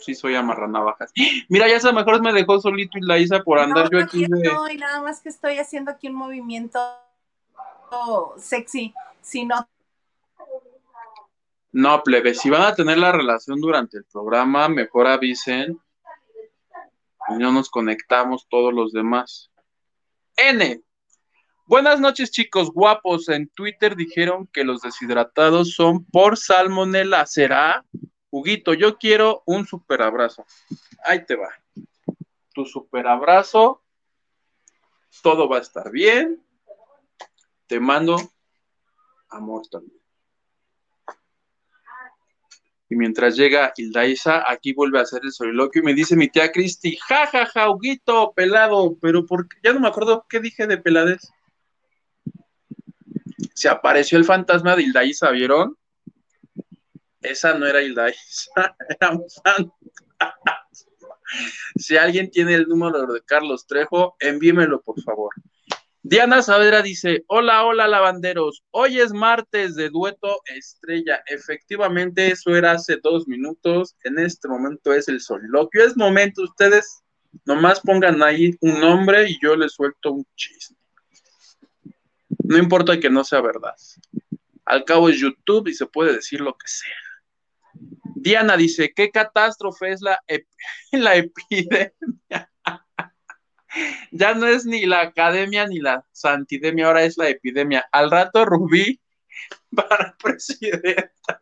Sí soy amarranavajas. Mira, ya a mejor me dejó solito y la hice por andar yo aquí. No, de... nada más que estoy haciendo aquí un movimiento sexy. Si no. No, plebe, si van a tener la relación durante el programa, mejor avisen. Y no nos conectamos todos los demás. N. Buenas noches, chicos guapos. En Twitter dijeron que los deshidratados son por salmonela. ¿Será? Huguito, yo quiero un super abrazo. Ahí te va. Tu super abrazo. Todo va a estar bien. Te mando amor también. Y mientras llega Hildaisa, aquí vuelve a hacer el soliloquio y me dice mi tía Cristi, ja, ja, ja, Huguito, pelado, pero porque ya no me acuerdo qué dije de pelades. Se apareció el fantasma de Hildaisa, ¿vieron? Esa no era Hildaisa, era un fantasma. Si alguien tiene el número de Carlos Trejo, envíemelo, por favor. Diana Saavedra dice, hola, hola lavanderos, hoy es martes de dueto estrella. Efectivamente, eso era hace dos minutos, en este momento es el soliloquio. Es momento, ustedes nomás pongan ahí un nombre y yo les suelto un chisme. No importa que no sea verdad. Al cabo es YouTube y se puede decir lo que sea. Diana dice, ¿qué catástrofe es la, la epidemia? Ya no es ni la academia ni la santidemia, ahora es la epidemia. Al rato Rubí para presidenta.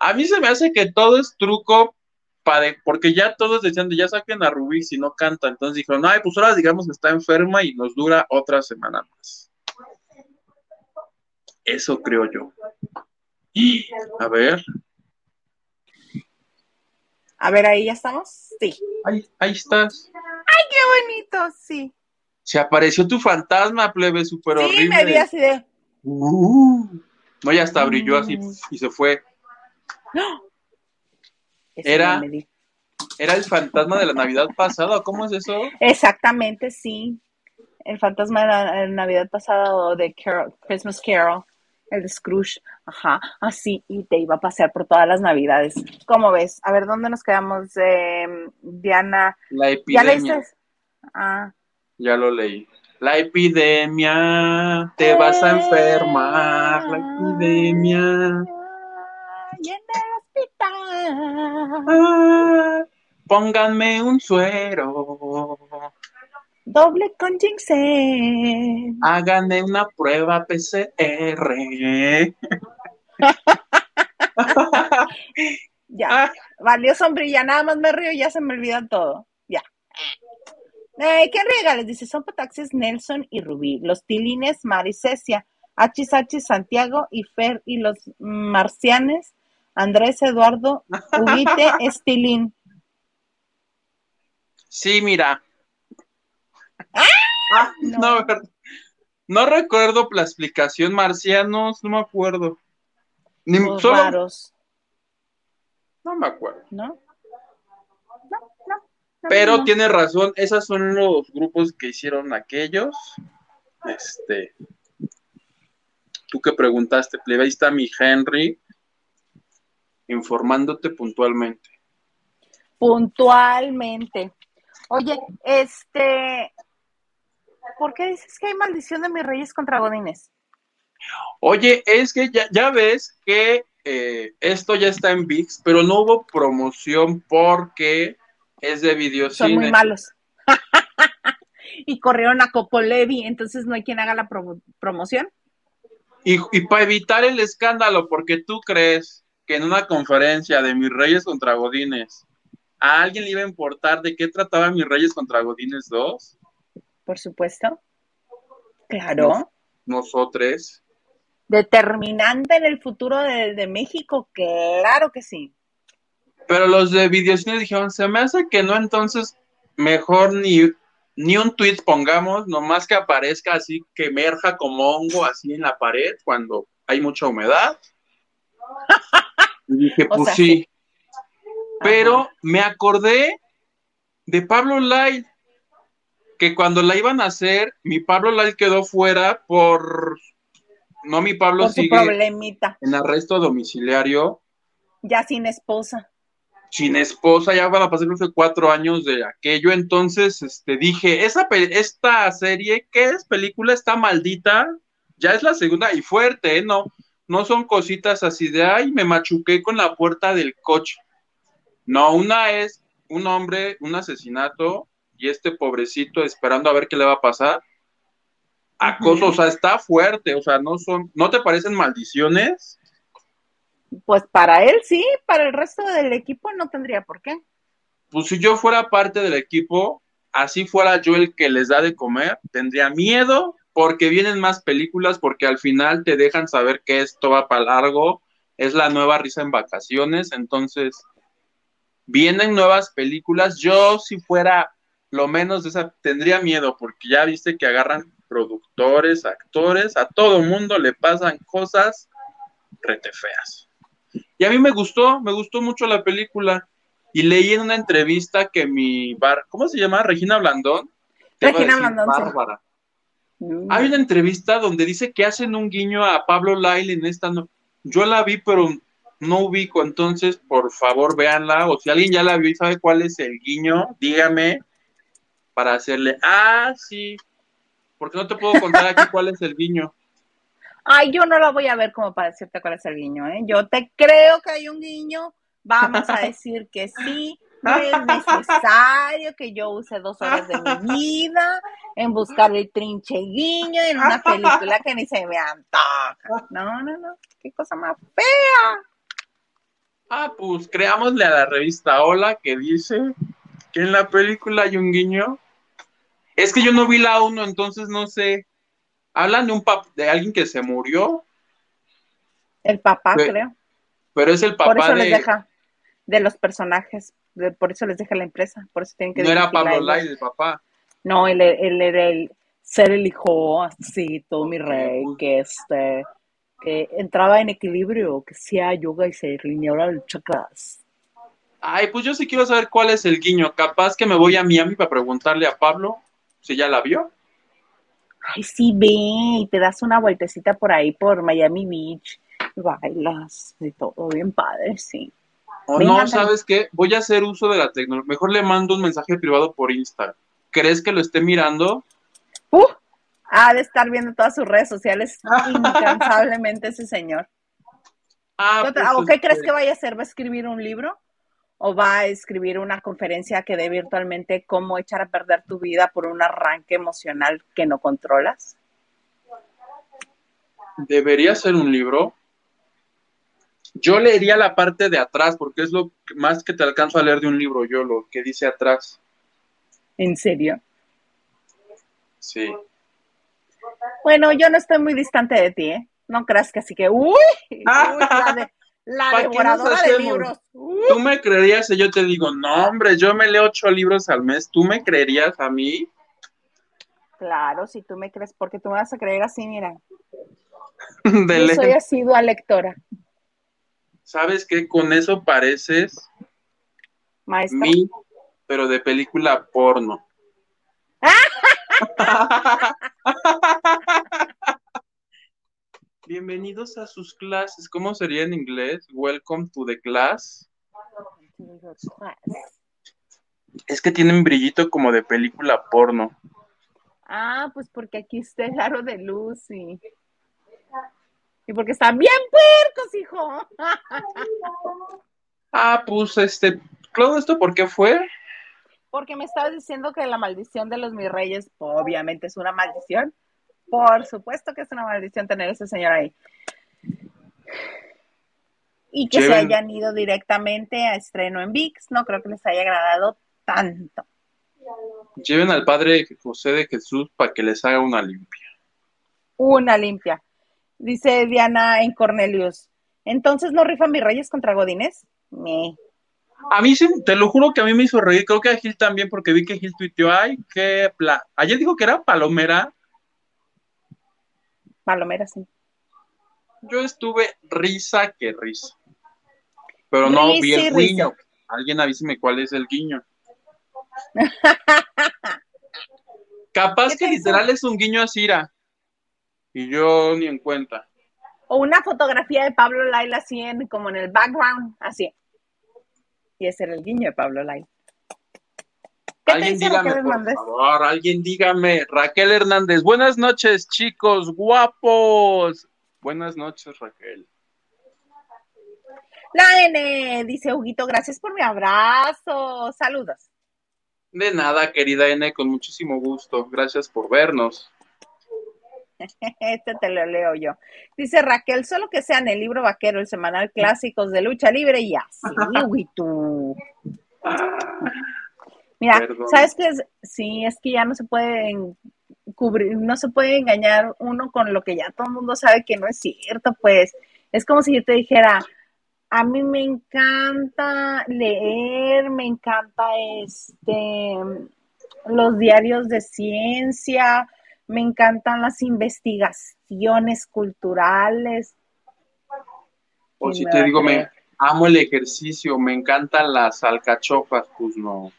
A mí se me hace que todo es truco para, porque ya todos decían, ya saquen a Rubí si no canta. Entonces dijeron, ay, pues ahora digamos que está enferma y nos dura otra semana más. Eso creo yo. A ver. A ver, ahí ya estamos. Sí. Ahí, ahí estás. ¡Ay, qué bonito! Sí. Se apareció tu fantasma, plebe, súper horrible. Sí, me vi así de. Uh, no, ya hasta brilló así mm. y se fue. ¡No! Era, era el fantasma de la Navidad pasada, ¿cómo es eso? Exactamente, sí. El fantasma de la Navidad pasada o de Carol, Christmas Carol el de Scrooge, ajá, así, y te iba a pasear por todas las navidades. ¿Cómo ves? A ver, ¿dónde nos quedamos? Diana. La epidemia. ¿Ya Ah. Ya lo leí. La epidemia, te vas a enfermar, la epidemia. Y en el hospital. Ah, pónganme un suero. Doble con Jinxen. Háganme una prueba PCR. ya. Ah. Valió sombrilla, nada más me río y ya se me olvida todo. Ya. Eh, ¿Qué regales? Dice, son Potaxis Nelson y Rubí. Los Tilines Maricesia. HH Santiago y Fer y los Marcianes. Andrés Eduardo Ubite Estilín. Sí, mira, Ah, no. no, recuerdo la explicación. Marcianos, no me acuerdo. Ni, solo... No me acuerdo. ¿No? Pero tiene razón, esos son los grupos que hicieron aquellos. Este. Tú que preguntaste, plebe, ahí está mi Henry informándote puntualmente. Puntualmente. Oye, este, ¿por qué dices que hay maldición de mis reyes contra Godines? Oye, es que ya, ves que eh, esto ya está en VIX, pero no hubo promoción porque es de videocine. Son muy malos. y corrieron a Copolevi, entonces no hay quien haga la promoción. Y, y para evitar el escándalo, porque tú crees que en una conferencia de mis reyes contra Godines, ¿a alguien le iba a importar de qué trataba mis reyes contra Godines 2? Por supuesto. Claro. nosotros. Determinante en el futuro de, México, claro que sí. Pero los de videocines dijeron, se me hace que no, entonces mejor ni, ni un tweet pongamos, nomás que aparezca así, que emerja como hongo así en la pared cuando hay mucha humedad. Y dije, O pues sea, sí. Pero me acordé de Pablo Lai, que cuando la iban a hacer, mi Pablo Lai quedó fuera por. No, mi Pablo Por sigue problemita. en arresto domiciliario, Ya sin esposa. sin esposa, ya van a pasar creo que cuatro años de aquello. Entonces, este, dije, esa esta serie, ¿qué es? Película está maldita. Ya es la segunda y fuerte, ¿eh? No, no son cositas así de, ay, me machuqué con la puerta del coche. No, una es un hombre, un asesinato y este pobrecito esperando a ver qué le va a pasar. Acoso, o sea, está fuerte, o sea, no son, ¿no te parecen maldiciones? Pues para él sí, para el resto del equipo no tendría por qué. Pues si yo fuera parte del equipo, así fuera yo el que les da de comer, tendría miedo porque vienen más películas, porque al final te dejan saber que esto va para largo, es la nueva risa en vacaciones, entonces vienen nuevas películas. Yo si fuera lo menos de esa, tendría miedo porque ya viste que agarran productores, actores, a todo mundo le pasan cosas rete feas. Y a mí me gustó, me gustó mucho la película. Y leí en una entrevista que mi bar, ¿cómo se llama? Regina Blandón. Regina Blandón. Bárbara. Hay una entrevista donde dice que hacen un guiño a Pablo Lyle en esta. No, yo la vi, pero no ubico, entonces por favor véanla. O si alguien ya la vio y sabe cuál es el guiño, dígame para hacerle. Ah, sí. Porque no te puedo contar aquí cuál es el guiño. Ay, yo no la voy a ver como para decirte cuál es el guiño, ¿eh? Yo te creo que hay un guiño. Vamos a decir que sí. No es necesario que yo use dos horas de mi vida en buscar el trinche guiño en una película que ni se me antoja. No, no, no. Qué cosa más fea. Ah, pues creámosle a la revista Hola que dice que en la película hay un guiño. Es que yo no vi la uno, entonces no sé. Hablan de un pap de alguien que se murió, El papá, creo. pero es el Por papá eso de les deja de los personajes. de- por eso les deja la empresa. Por eso tienen que no era Pablo. Lai, el papá. No, él, él era el ser el hijo así, todo mi rey, que este, que entraba en equilibrio, que hacía yoga y se alineaba los chakras. Ay, pues yo sí quiero saber cuál es el guiño. Capaz que me voy a Miami para preguntarle a Pablo si ya la vio. Ay, sí, ve, y te das una vueltecita por ahí, por Miami Beach, bailas, y todo bien padre, sí. O Me no. ¿sabes qué? Voy a hacer uso de la tecnología. Mejor le mando un mensaje privado por Instagram. ¿Crees que lo esté mirando? ¡Uh! Ha de estar viendo todas sus redes sociales incansablemente ese señor. Ah, ¿Qué otra- pues, ¿O qué crees que vaya a hacer? ¿Va a escribir un libro? ¿O va a escribir una conferencia que dé virtualmente cómo echar a perder tu vida por un arranque emocional que no controlas? Debería ser un libro. Yo leería la parte de atrás, porque es lo más que te alcanzo a leer de un libro, yo lo que dice atrás. ¿En serio? Sí. Bueno, yo no estoy muy distante de ti, ¿eh? No creas que así que, uy, uy, la, de- la ¿Para qué nos devoradora de libros. ¿Tú me creerías si yo te digo, no, hombre, yo me leo ocho libros al mes? ¿Tú me creerías a mí? claro, si tú me crees, porque tú me vas a creer así, mira. Yo soy asidua lectora, ¿Sabes qué? Con eso pareces maestra. mí, pero de película porno. Bienvenidos a sus clases. ¿Cómo sería en inglés? Welcome to the class. Es que tienen brillito como de película porno. Ah, pues porque aquí está el aro de luz y, y porque están bien puercos, hijo. Ah, pues este, Claudio, ¿esto por qué fue? Porque me estabas diciendo que la maldición de los mis reyes, obviamente es una maldición. Por supuesto que es una maldición tener a ese señor ahí. Y que se hayan ido directamente a estreno en VIX, no creo que les haya agradado tanto. Lleven al padre José de Jesús para que les haga una limpia. Una limpia. Dice Diana en Cornelius. Entonces no rifan mis reyes contra Godines. Me. A mí sí, te lo juro que a mí me hizo reír, creo que a Gil también, porque vi que Gil tuiteó, ay, qué pla... Ayer dijo que era palomera. Palomera, sí. Yo estuve risa que risa. Pero no vi Risa el risa. guiño. Alguien avíseme cuál es el guiño. Capaz ¿Qué que hizo? literal es un guiño a Cira. Y yo ni en cuenta. O una fotografía de Pablo Laila así en, como en el background, así. Y ese era el guiño de Pablo Laila. ¿Qué te Alguien dígame, por Hernández? favor, alguien dígame. Raquel Hernández, buenas noches, chicos, guapos. Buenas noches, Raquel. La N, dice Huguito, gracias por mi abrazo. Saludos. De nada, querida N, con muchísimo gusto. Gracias por vernos. Este te lo leo yo. Dice Raquel, solo que sea en el libro vaquero, el semanal clásicos de lucha libre y así, Huguito. Mira, Perdón. ¿sabes qué? es? Sí, es que ya no se pueden cubrir, no se puede engañar uno con lo que ya todo el mundo sabe que no es cierto, pues. Es como si yo te dijera, a mí me encanta leer, me encanta este los diarios de ciencia, me encantan las investigaciones culturales. O ¿Quién si te digo, me amo el ejercicio, me encantan las alcachofas, pues no.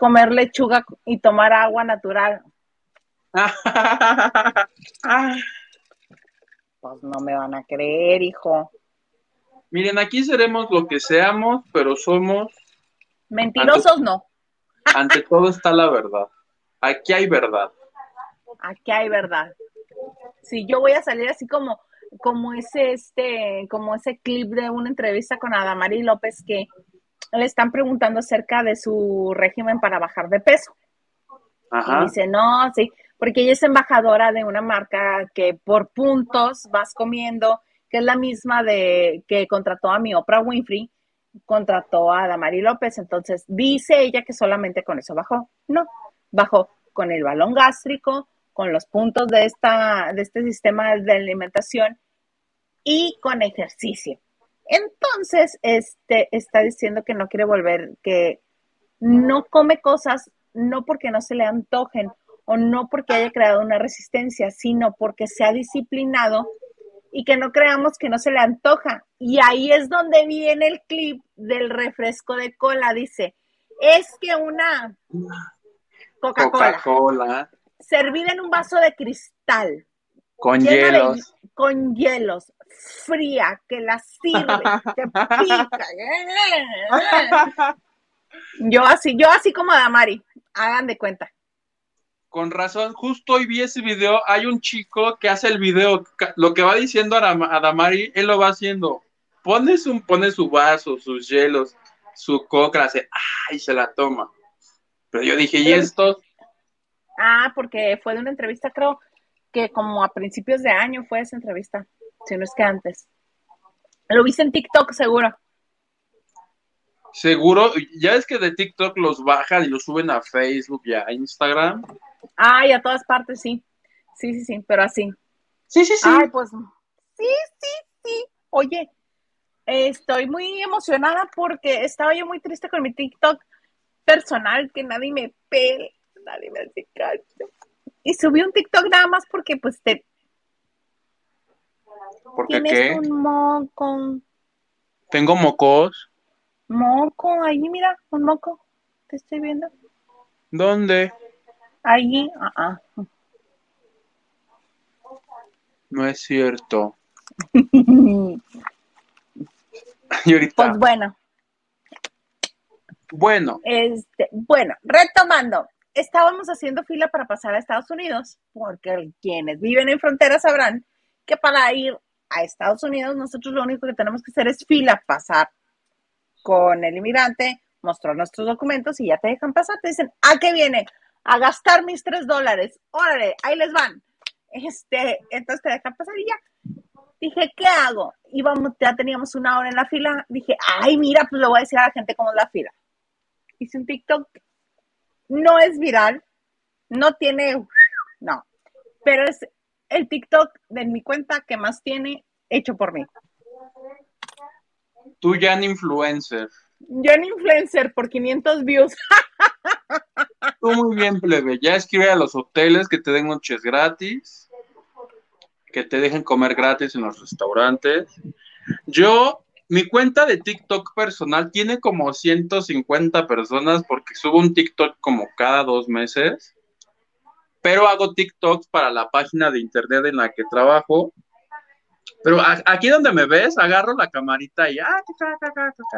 Comer lechuga y tomar agua natural. Pues no me van a creer, hijo. Miren, aquí seremos lo que seamos, pero somos, Mentirosos no. ante todo está la verdad. Aquí hay verdad. Aquí hay verdad. Si yo voy a salir así como, como ese, este, como ese clip de una entrevista con Adamari López que le están preguntando acerca de su régimen para bajar de peso. Y dice, no, sí, porque ella es embajadora de una marca que por puntos vas comiendo, que es la misma de que contrató a mi Oprah Winfrey, contrató a Damari López. Entonces, dice ella que solamente con eso bajó. No, bajó con el balón gástrico, con los puntos de, esta, de este sistema de alimentación y con ejercicio. Entonces, este está diciendo que no quiere volver, que no come cosas no porque no se le antojen o no porque haya creado una resistencia, sino porque se ha disciplinado y que no creamos que no se le antoja. Y ahí es donde viene el clip del refresco de cola. Dice, es que una Coca-Cola Coca-Cola servida en un vaso de cristal, con de- hielos. con hielos, fría, que la sirve, que pica. Yo así, yo así como Damari, hagan de cuenta. Con razón, justo hoy vi ese video. Hay un chico que hace el video, lo que va diciendo Adama- Adamari, él lo va haciendo. Pone su, pone su vaso, sus hielos, su coca, hace, ¡ay! se la toma. Pero yo dije, ¿y estos? Ah, porque fue de una entrevista, creo que como a principios de año fue esa entrevista, si no es que antes. Lo viste en TikTok, seguro. Seguro, ya es que de TikTok los bajan y los suben a Facebook y a Instagram. Ay, a todas partes, sí. Sí, sí, sí, pero así. Sí, sí, sí. Ay, pues, sí, sí, sí. Oye, estoy muy emocionada porque estaba yo muy triste con mi TikTok personal, que nadie me pela, nadie me hace caso. Y subí un TikTok nada más porque, pues, te ¿Por qué tienes qué? un moco. Tengo mocos. Moco, ahí, mira, un moco. Te estoy viendo. ¿Dónde? Ahí, ah, ah. No es cierto. Y ahorita, Pues bueno, bueno, este, bueno, retomando, estábamos haciendo fila para pasar a Estados Unidos, porque quienes viven en frontera sabrán que para ir a Estados Unidos nosotros lo único que tenemos que hacer es fila, pasar con el inmigrante, mostrar nuestros documentos y ya te dejan pasar. Te dicen, ¿a qué viene? A gastar mis tres dólares. Órale, ahí les van. Este, entonces te dejan pasar y ya. Dije, ¿qué hago? Íbamos, ya teníamos una hora en la fila. Dije, ay, mira, pues le voy a decir a la gente cómo es la fila. Hice un TikTok. No es viral, no tiene, no, pero es el TikTok de mi cuenta que más tiene hecho por mí. tú ya en influencer. Yo en influencer por 500 views. Tú muy bien, plebe. Ya escribe a los hoteles que te den noches gratis, que te dejen comer gratis en los restaurantes. Yo, mi cuenta de TikTok personal tiene como 150 personas porque subo un TikTok como cada dos meses, pero hago TikToks para la página de internet en la que trabajo. Pero aquí donde me ves, agarro la camarita y ah,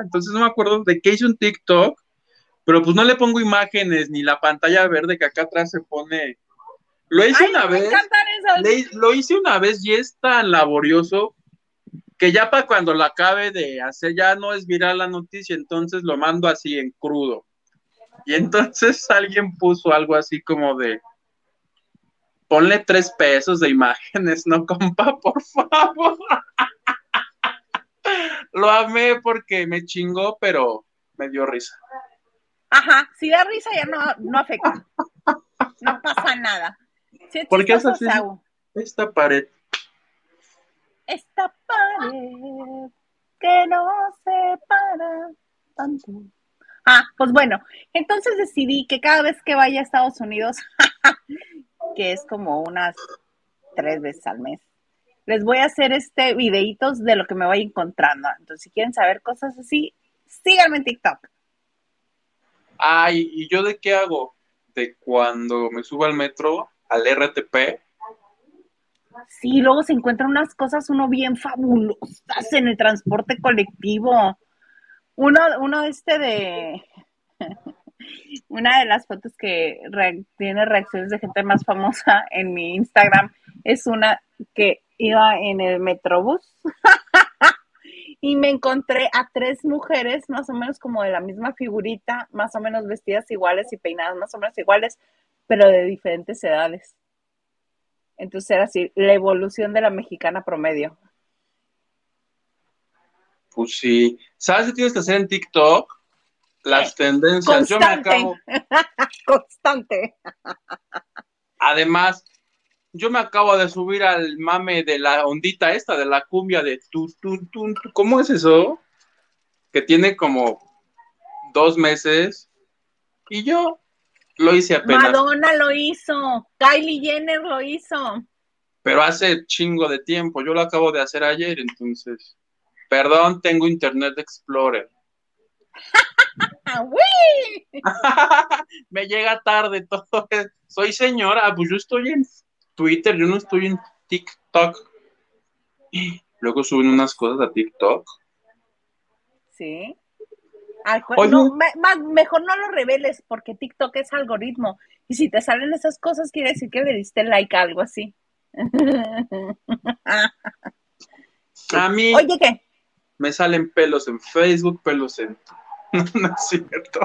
entonces no me acuerdo de qué hice un TikTok, pero pues no le pongo imágenes ni la pantalla verde que acá atrás se pone. Lo hice Ay, una vez. Le- lo hice una vez y es tan laborioso que ya para cuando lo acabe de hacer ya no es viral la noticia, entonces lo mando así en crudo. Y entonces alguien puso algo así como de ponle tres pesos de imágenes, no compa, por favor. Lo amé porque me chingó, pero me dio risa. Ajá, si da risa ya no, no afecta. No pasa nada. Si es ¿Por qué es así? hago. Esta pared. Esta pared que no se para tanto. Ah, pues bueno, entonces decidí que cada vez que vaya a Estados Unidos, que es como unas tres veces al mes, les voy a hacer este videitos de lo que me vaya encontrando. Entonces, si quieren saber cosas así, síganme en TikTok. Ay, ¿y yo de qué hago? De cuando me subo al metro, al RTP, Sí, luego se encuentran unas cosas uno bien fabulosas en el transporte colectivo. Uno, uno este de una de las fotos que tiene reacciones de gente más famosa en mi Instagram es una que iba en el metrobús y me encontré a tres mujeres más o menos como de la misma figurita, más o menos vestidas iguales y peinadas más o menos iguales, pero de diferentes edades. Entonces era así, la evolución de la mexicana promedio. pues sí. ¿Sabes qué tienes que hacer en TikTok? Las tendencias. Yo me Constante. acabo. Constante. Además, yo me acabo de subir al mame de la ondita esta, de la cumbia de tu, tu, tu, tu. ¿Cómo es eso? Que tiene como dos meses. Y yo lo hice apenas. Madonna lo hizo, Kylie Jenner lo hizo. pero hace chingo de tiempo. Yo lo acabo de hacer ayer, entonces. Perdón, tengo Internet Explorer. ¡Ah, ¡Uy! Me llega tarde todo. Soy señora, pues yo estoy en Twitter, yo no estoy en TikTok. Luego suben unas cosas a TikTok. Sí. Algo- Oye. no, me- más, mejor no lo reveles porque TikTok es algoritmo. Y si te salen esas cosas, quiere decir que le diste like a algo así. A mí Oye, ¿qué? me salen pelos en Facebook, pelos en... No, es cierto.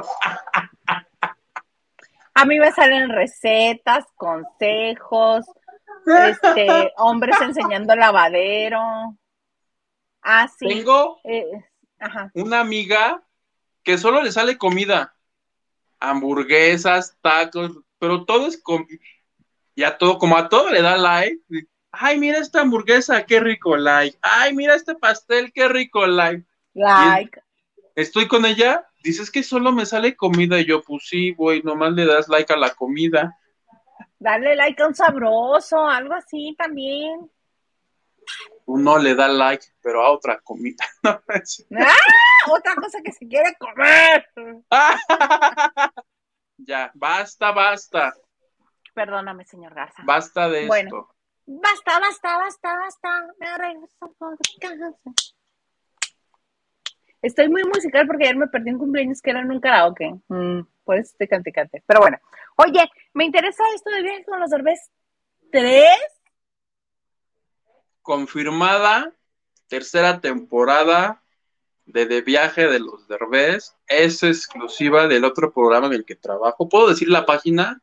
A mí me salen recetas, consejos, este, hombres enseñando lavadero. Ah, sí. Tengo Eh, ajá. una amiga que solo le sale comida. Hamburguesas, tacos, pero todo es com y a todo, como a todo le da like. Ay, mira esta hamburguesa, qué rico like. Ay, mira este pastel, qué rico like. Like. Estoy con ella, dices que solo me sale comida y yo, pues sí, güey, nomás le das like a la comida. Dale like a un sabroso, algo así también. Uno le da like, pero a otra comida. ¡Ah! Otra cosa que se quiere comer. ya, basta, basta, Perdóname, señor Garza. basta de Bueno. esto. Basta, basta, basta, basta. Me regreso por casa. Estoy muy musical porque ayer me perdí un cumpleaños que era en un karaoke. Mm, por eso estoy cante, cante. Pero bueno. Oye, me interesa esto de viaje con los derbés. ¿Tres? confirmada tercera temporada de De Viaje de los Derbez. Es exclusiva del otro programa en el que trabajo. ¿Puedo decir la página?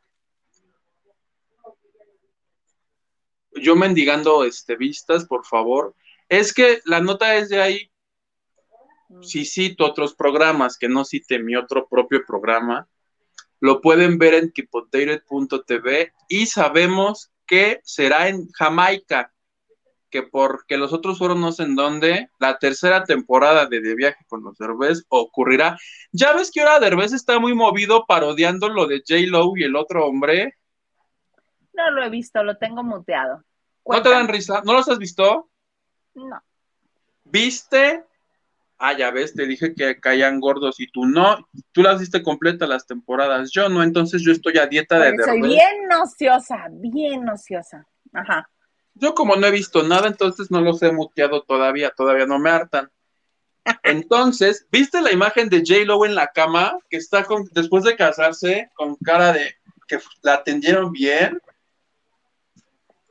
Yo mendigando este, vistas, por favor. Es que la nota es de ahí. Si cito otros programas, que no cite mi otro propio programa, lo pueden ver en keepupdated.tv y sabemos que será en Jamaica, que porque los otros fueron no sé en dónde, la tercera temporada de De Viaje con los Derbez ocurrirá. Ya ves que ahora Derbez está muy movido parodiando lo de J. Lo y el otro hombre. No lo he visto, lo tengo muteado. ¿No te dan risa? ¿No los has visto? No. ¿Viste? Ah, ya ves, te dije que caían gordos y tú no. Tú las diste completa las temporadas. Yo no, entonces yo estoy a dieta de Soy Derbez. bien ociosa, bien ociosa. Ajá. Yo como no he visto nada, entonces no los he muteado todavía, todavía no me hartan. Entonces, ¿viste la imagen de J. Lo en la cama? Que está con, después de casarse, con cara de que la atendieron bien.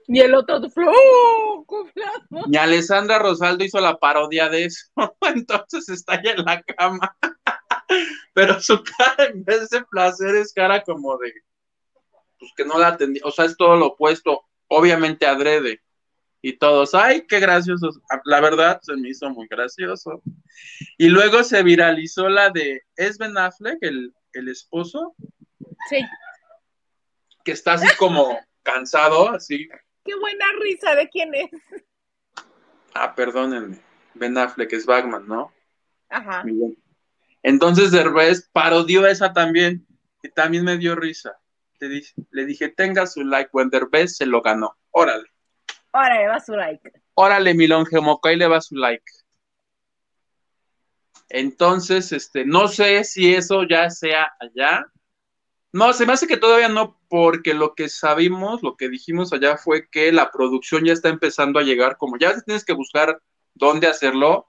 Y el otro flojo. Y Alessandra Rosaldo hizo la parodia de eso. Entonces está ella en la cama. Pero su cara, en vez de placer, es cara como de. Pues que no la atendí. O sea, es todo lo opuesto. Obviamente adrede. Y todos, ay, qué gracioso. La verdad, se me hizo muy gracioso. Y luego se viralizó la de. ¿Es Ben Affleck, el, el esposo? Sí. Que está así como cansado, así. Qué buena risa de quién es. Ah, perdónenme. Ben Affleck es Batman, ¿no? Ajá. Entonces Derbez parodió esa también y también me dio risa. Le dije, le dije tenga su like, when Derbez se lo ganó. Órale, Órale, va su like. órale, mi longemoco, ahí le va su like. Entonces, este, no sé si eso ya sea allá. No, se me hace que todavía no, porque lo que sabimos, lo que dijimos allá fue que la producción ya está empezando a llegar, como ya tienes que buscar dónde hacerlo,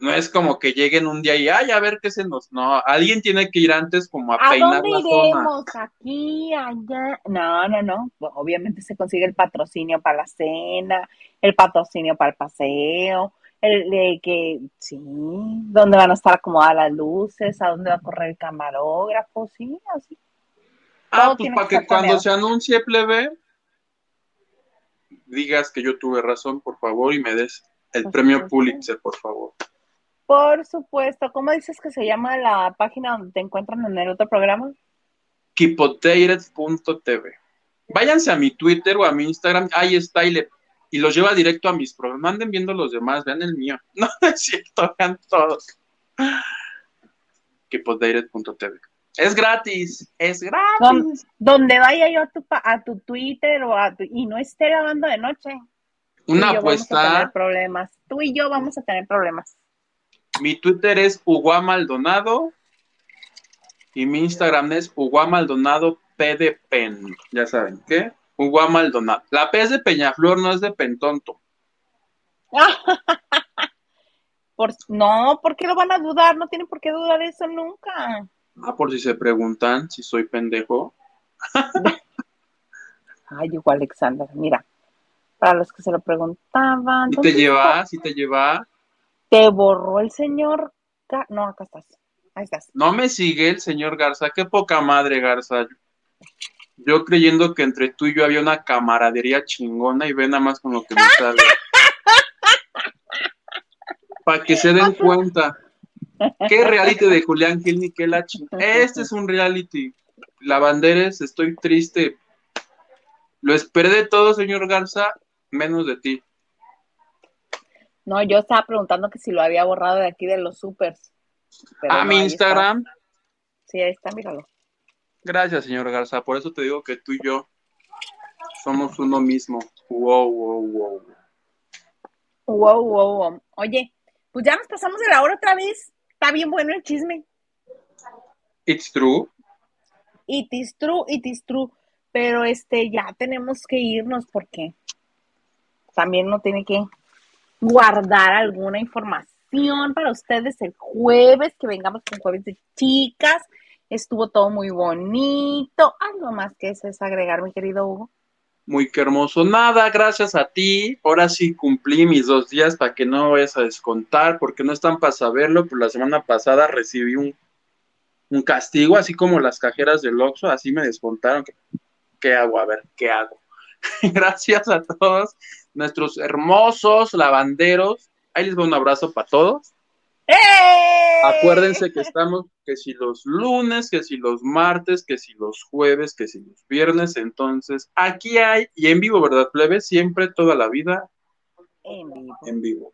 no es como que lleguen un día y, ay, a ver qué se nos... No, alguien tiene que ir antes como a, ¿A peinar dónde la zona. Aquí, allá. No, no, no. Pues, obviamente se consigue el patrocinio para la cena, el patrocinio para el paseo, el de que, sí, dónde van a estar acomodadas las luces, a dónde va a correr el camarógrafo, sí, así. Ah, Todo pues para que cuando se anuncie plebe, digas que yo tuve razón, por favor, y me des el premio. Pulitzer, por favor. Por supuesto. ¿Cómo dices que se llama la página donde te encuentran en el otro programa? Keepupdated.tv. Váyanse a mi Twitter o a mi Instagram, ahí está, y, le, y los lleva directo a mis programas. Anden viendo los demás, vean el mío. No, es cierto, vean todos. Keepupdated.tv. Es gratis, es gratis. Donde vaya yo a tu, a tu Twitter o a tu- y no esté grabando de noche. Una yo Vamos a tener apuesta, problemas. Tú y yo vamos a tener problemas. Mi Twitter es Uguá Maldonado y mi Instagram es Uguá Maldonado P de Pen. Ya saben, ¿qué? Uguá Maldonado. La P es de Peñaflor, no es de Pentonto. Por, no, ¿por qué lo van a dudar? No tienen por qué dudar eso nunca. Ah, por si se preguntan si soy pendejo. Ay, igual Alexander, mira. Para los que se lo preguntaban. ¿Y ¿dónde te lleva? ¿Sí te lleva? ¿Te borró el señor? No, acá estás. Ahí estás. No me sigue el señor Garza. Qué poca madre, Garza. Yo creyendo que entre tú y yo había una camaradería chingona y ve nada más con lo que me sale. Para que se den cuenta. ¿Qué reality de Julián Gil ni qué la? Este es un reality. Lavanderes, estoy triste. Lo esperé de todo, señor Garza, menos de ti. No, yo estaba preguntando que si lo había borrado de aquí de los supers. Pero A no, mi Instagram. está. Sí, ahí está, míralo. Gracias, señor Garza. Por eso te digo que tú y yo somos uno mismo. Wow, wow, wow. Wow, wow, wow. Oye, pues ya nos pasamos de la hora otra vez. Está bien bueno el chisme. It's true. It is true, it is true. Pero este, ya tenemos que irnos porque también uno tiene que guardar alguna información para ustedes el jueves, que vengamos con jueves de chicas. Estuvo todo muy bonito. Algo más que eso es agregar, mi querido Hugo. Muy que hermoso. Nada, gracias a ti. Ahora sí cumplí mis dos días para que no vayas a descontar, porque no están para saberlo, pero la semana pasada recibí un, un castigo, así como las cajeras del Oxxo, así me descontaron. ¿Qué, qué hago? A ver, ¿qué hago? gracias a todos nuestros hermosos lavanderos. Ahí les doy un abrazo para todos. ¡Eh! Acuérdense que estamos, que si los lunes, que si los martes, que si los jueves, que si los viernes, entonces aquí hay, y en vivo, ¿verdad, plebe? Siempre, toda la vida, En vivo. en vivo.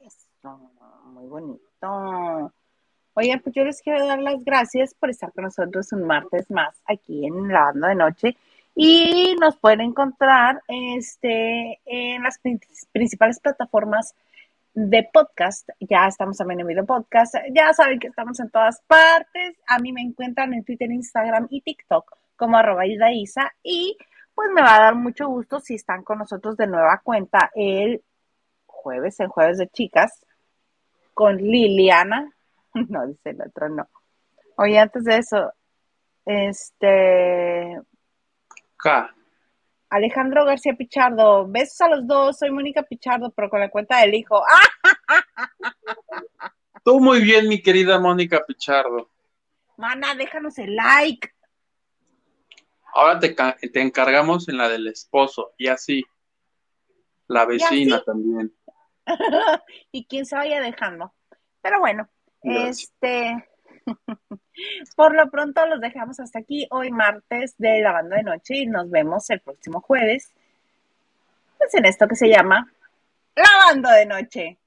Eso, muy bonito. Oigan, pues yo les quiero dar las gracias por estar con nosotros un martes más aquí en la banda de noche. Y nos pueden encontrar este, en las prin- principales plataformas de podcast. Ya estamos también en video podcast. Ya saben que estamos en todas partes. A mí me encuentran en Twitter, Instagram y TikTok como arroba Isa. Y pues me va a dar mucho gusto si están con nosotros de nueva cuenta el jueves, en jueves de chicas, con Liliana. No, dice el otro, no. Oye, antes de eso, este, Ja. Alejandro García Pichardo, besos a los dos, soy Mónica Pichardo, pero con la cuenta del hijo. Tú muy bien, mi querida Mónica Pichardo. Mana, déjanos el like. Ahora te, ca- te encargamos en la del esposo y así. La vecina así. también. y quien se vaya dejando. Pero bueno, Gracias. este, por lo pronto los dejamos hasta aquí hoy martes de la de noche y nos vemos el próximo jueves. Pues en esto que se llama La banda de noche.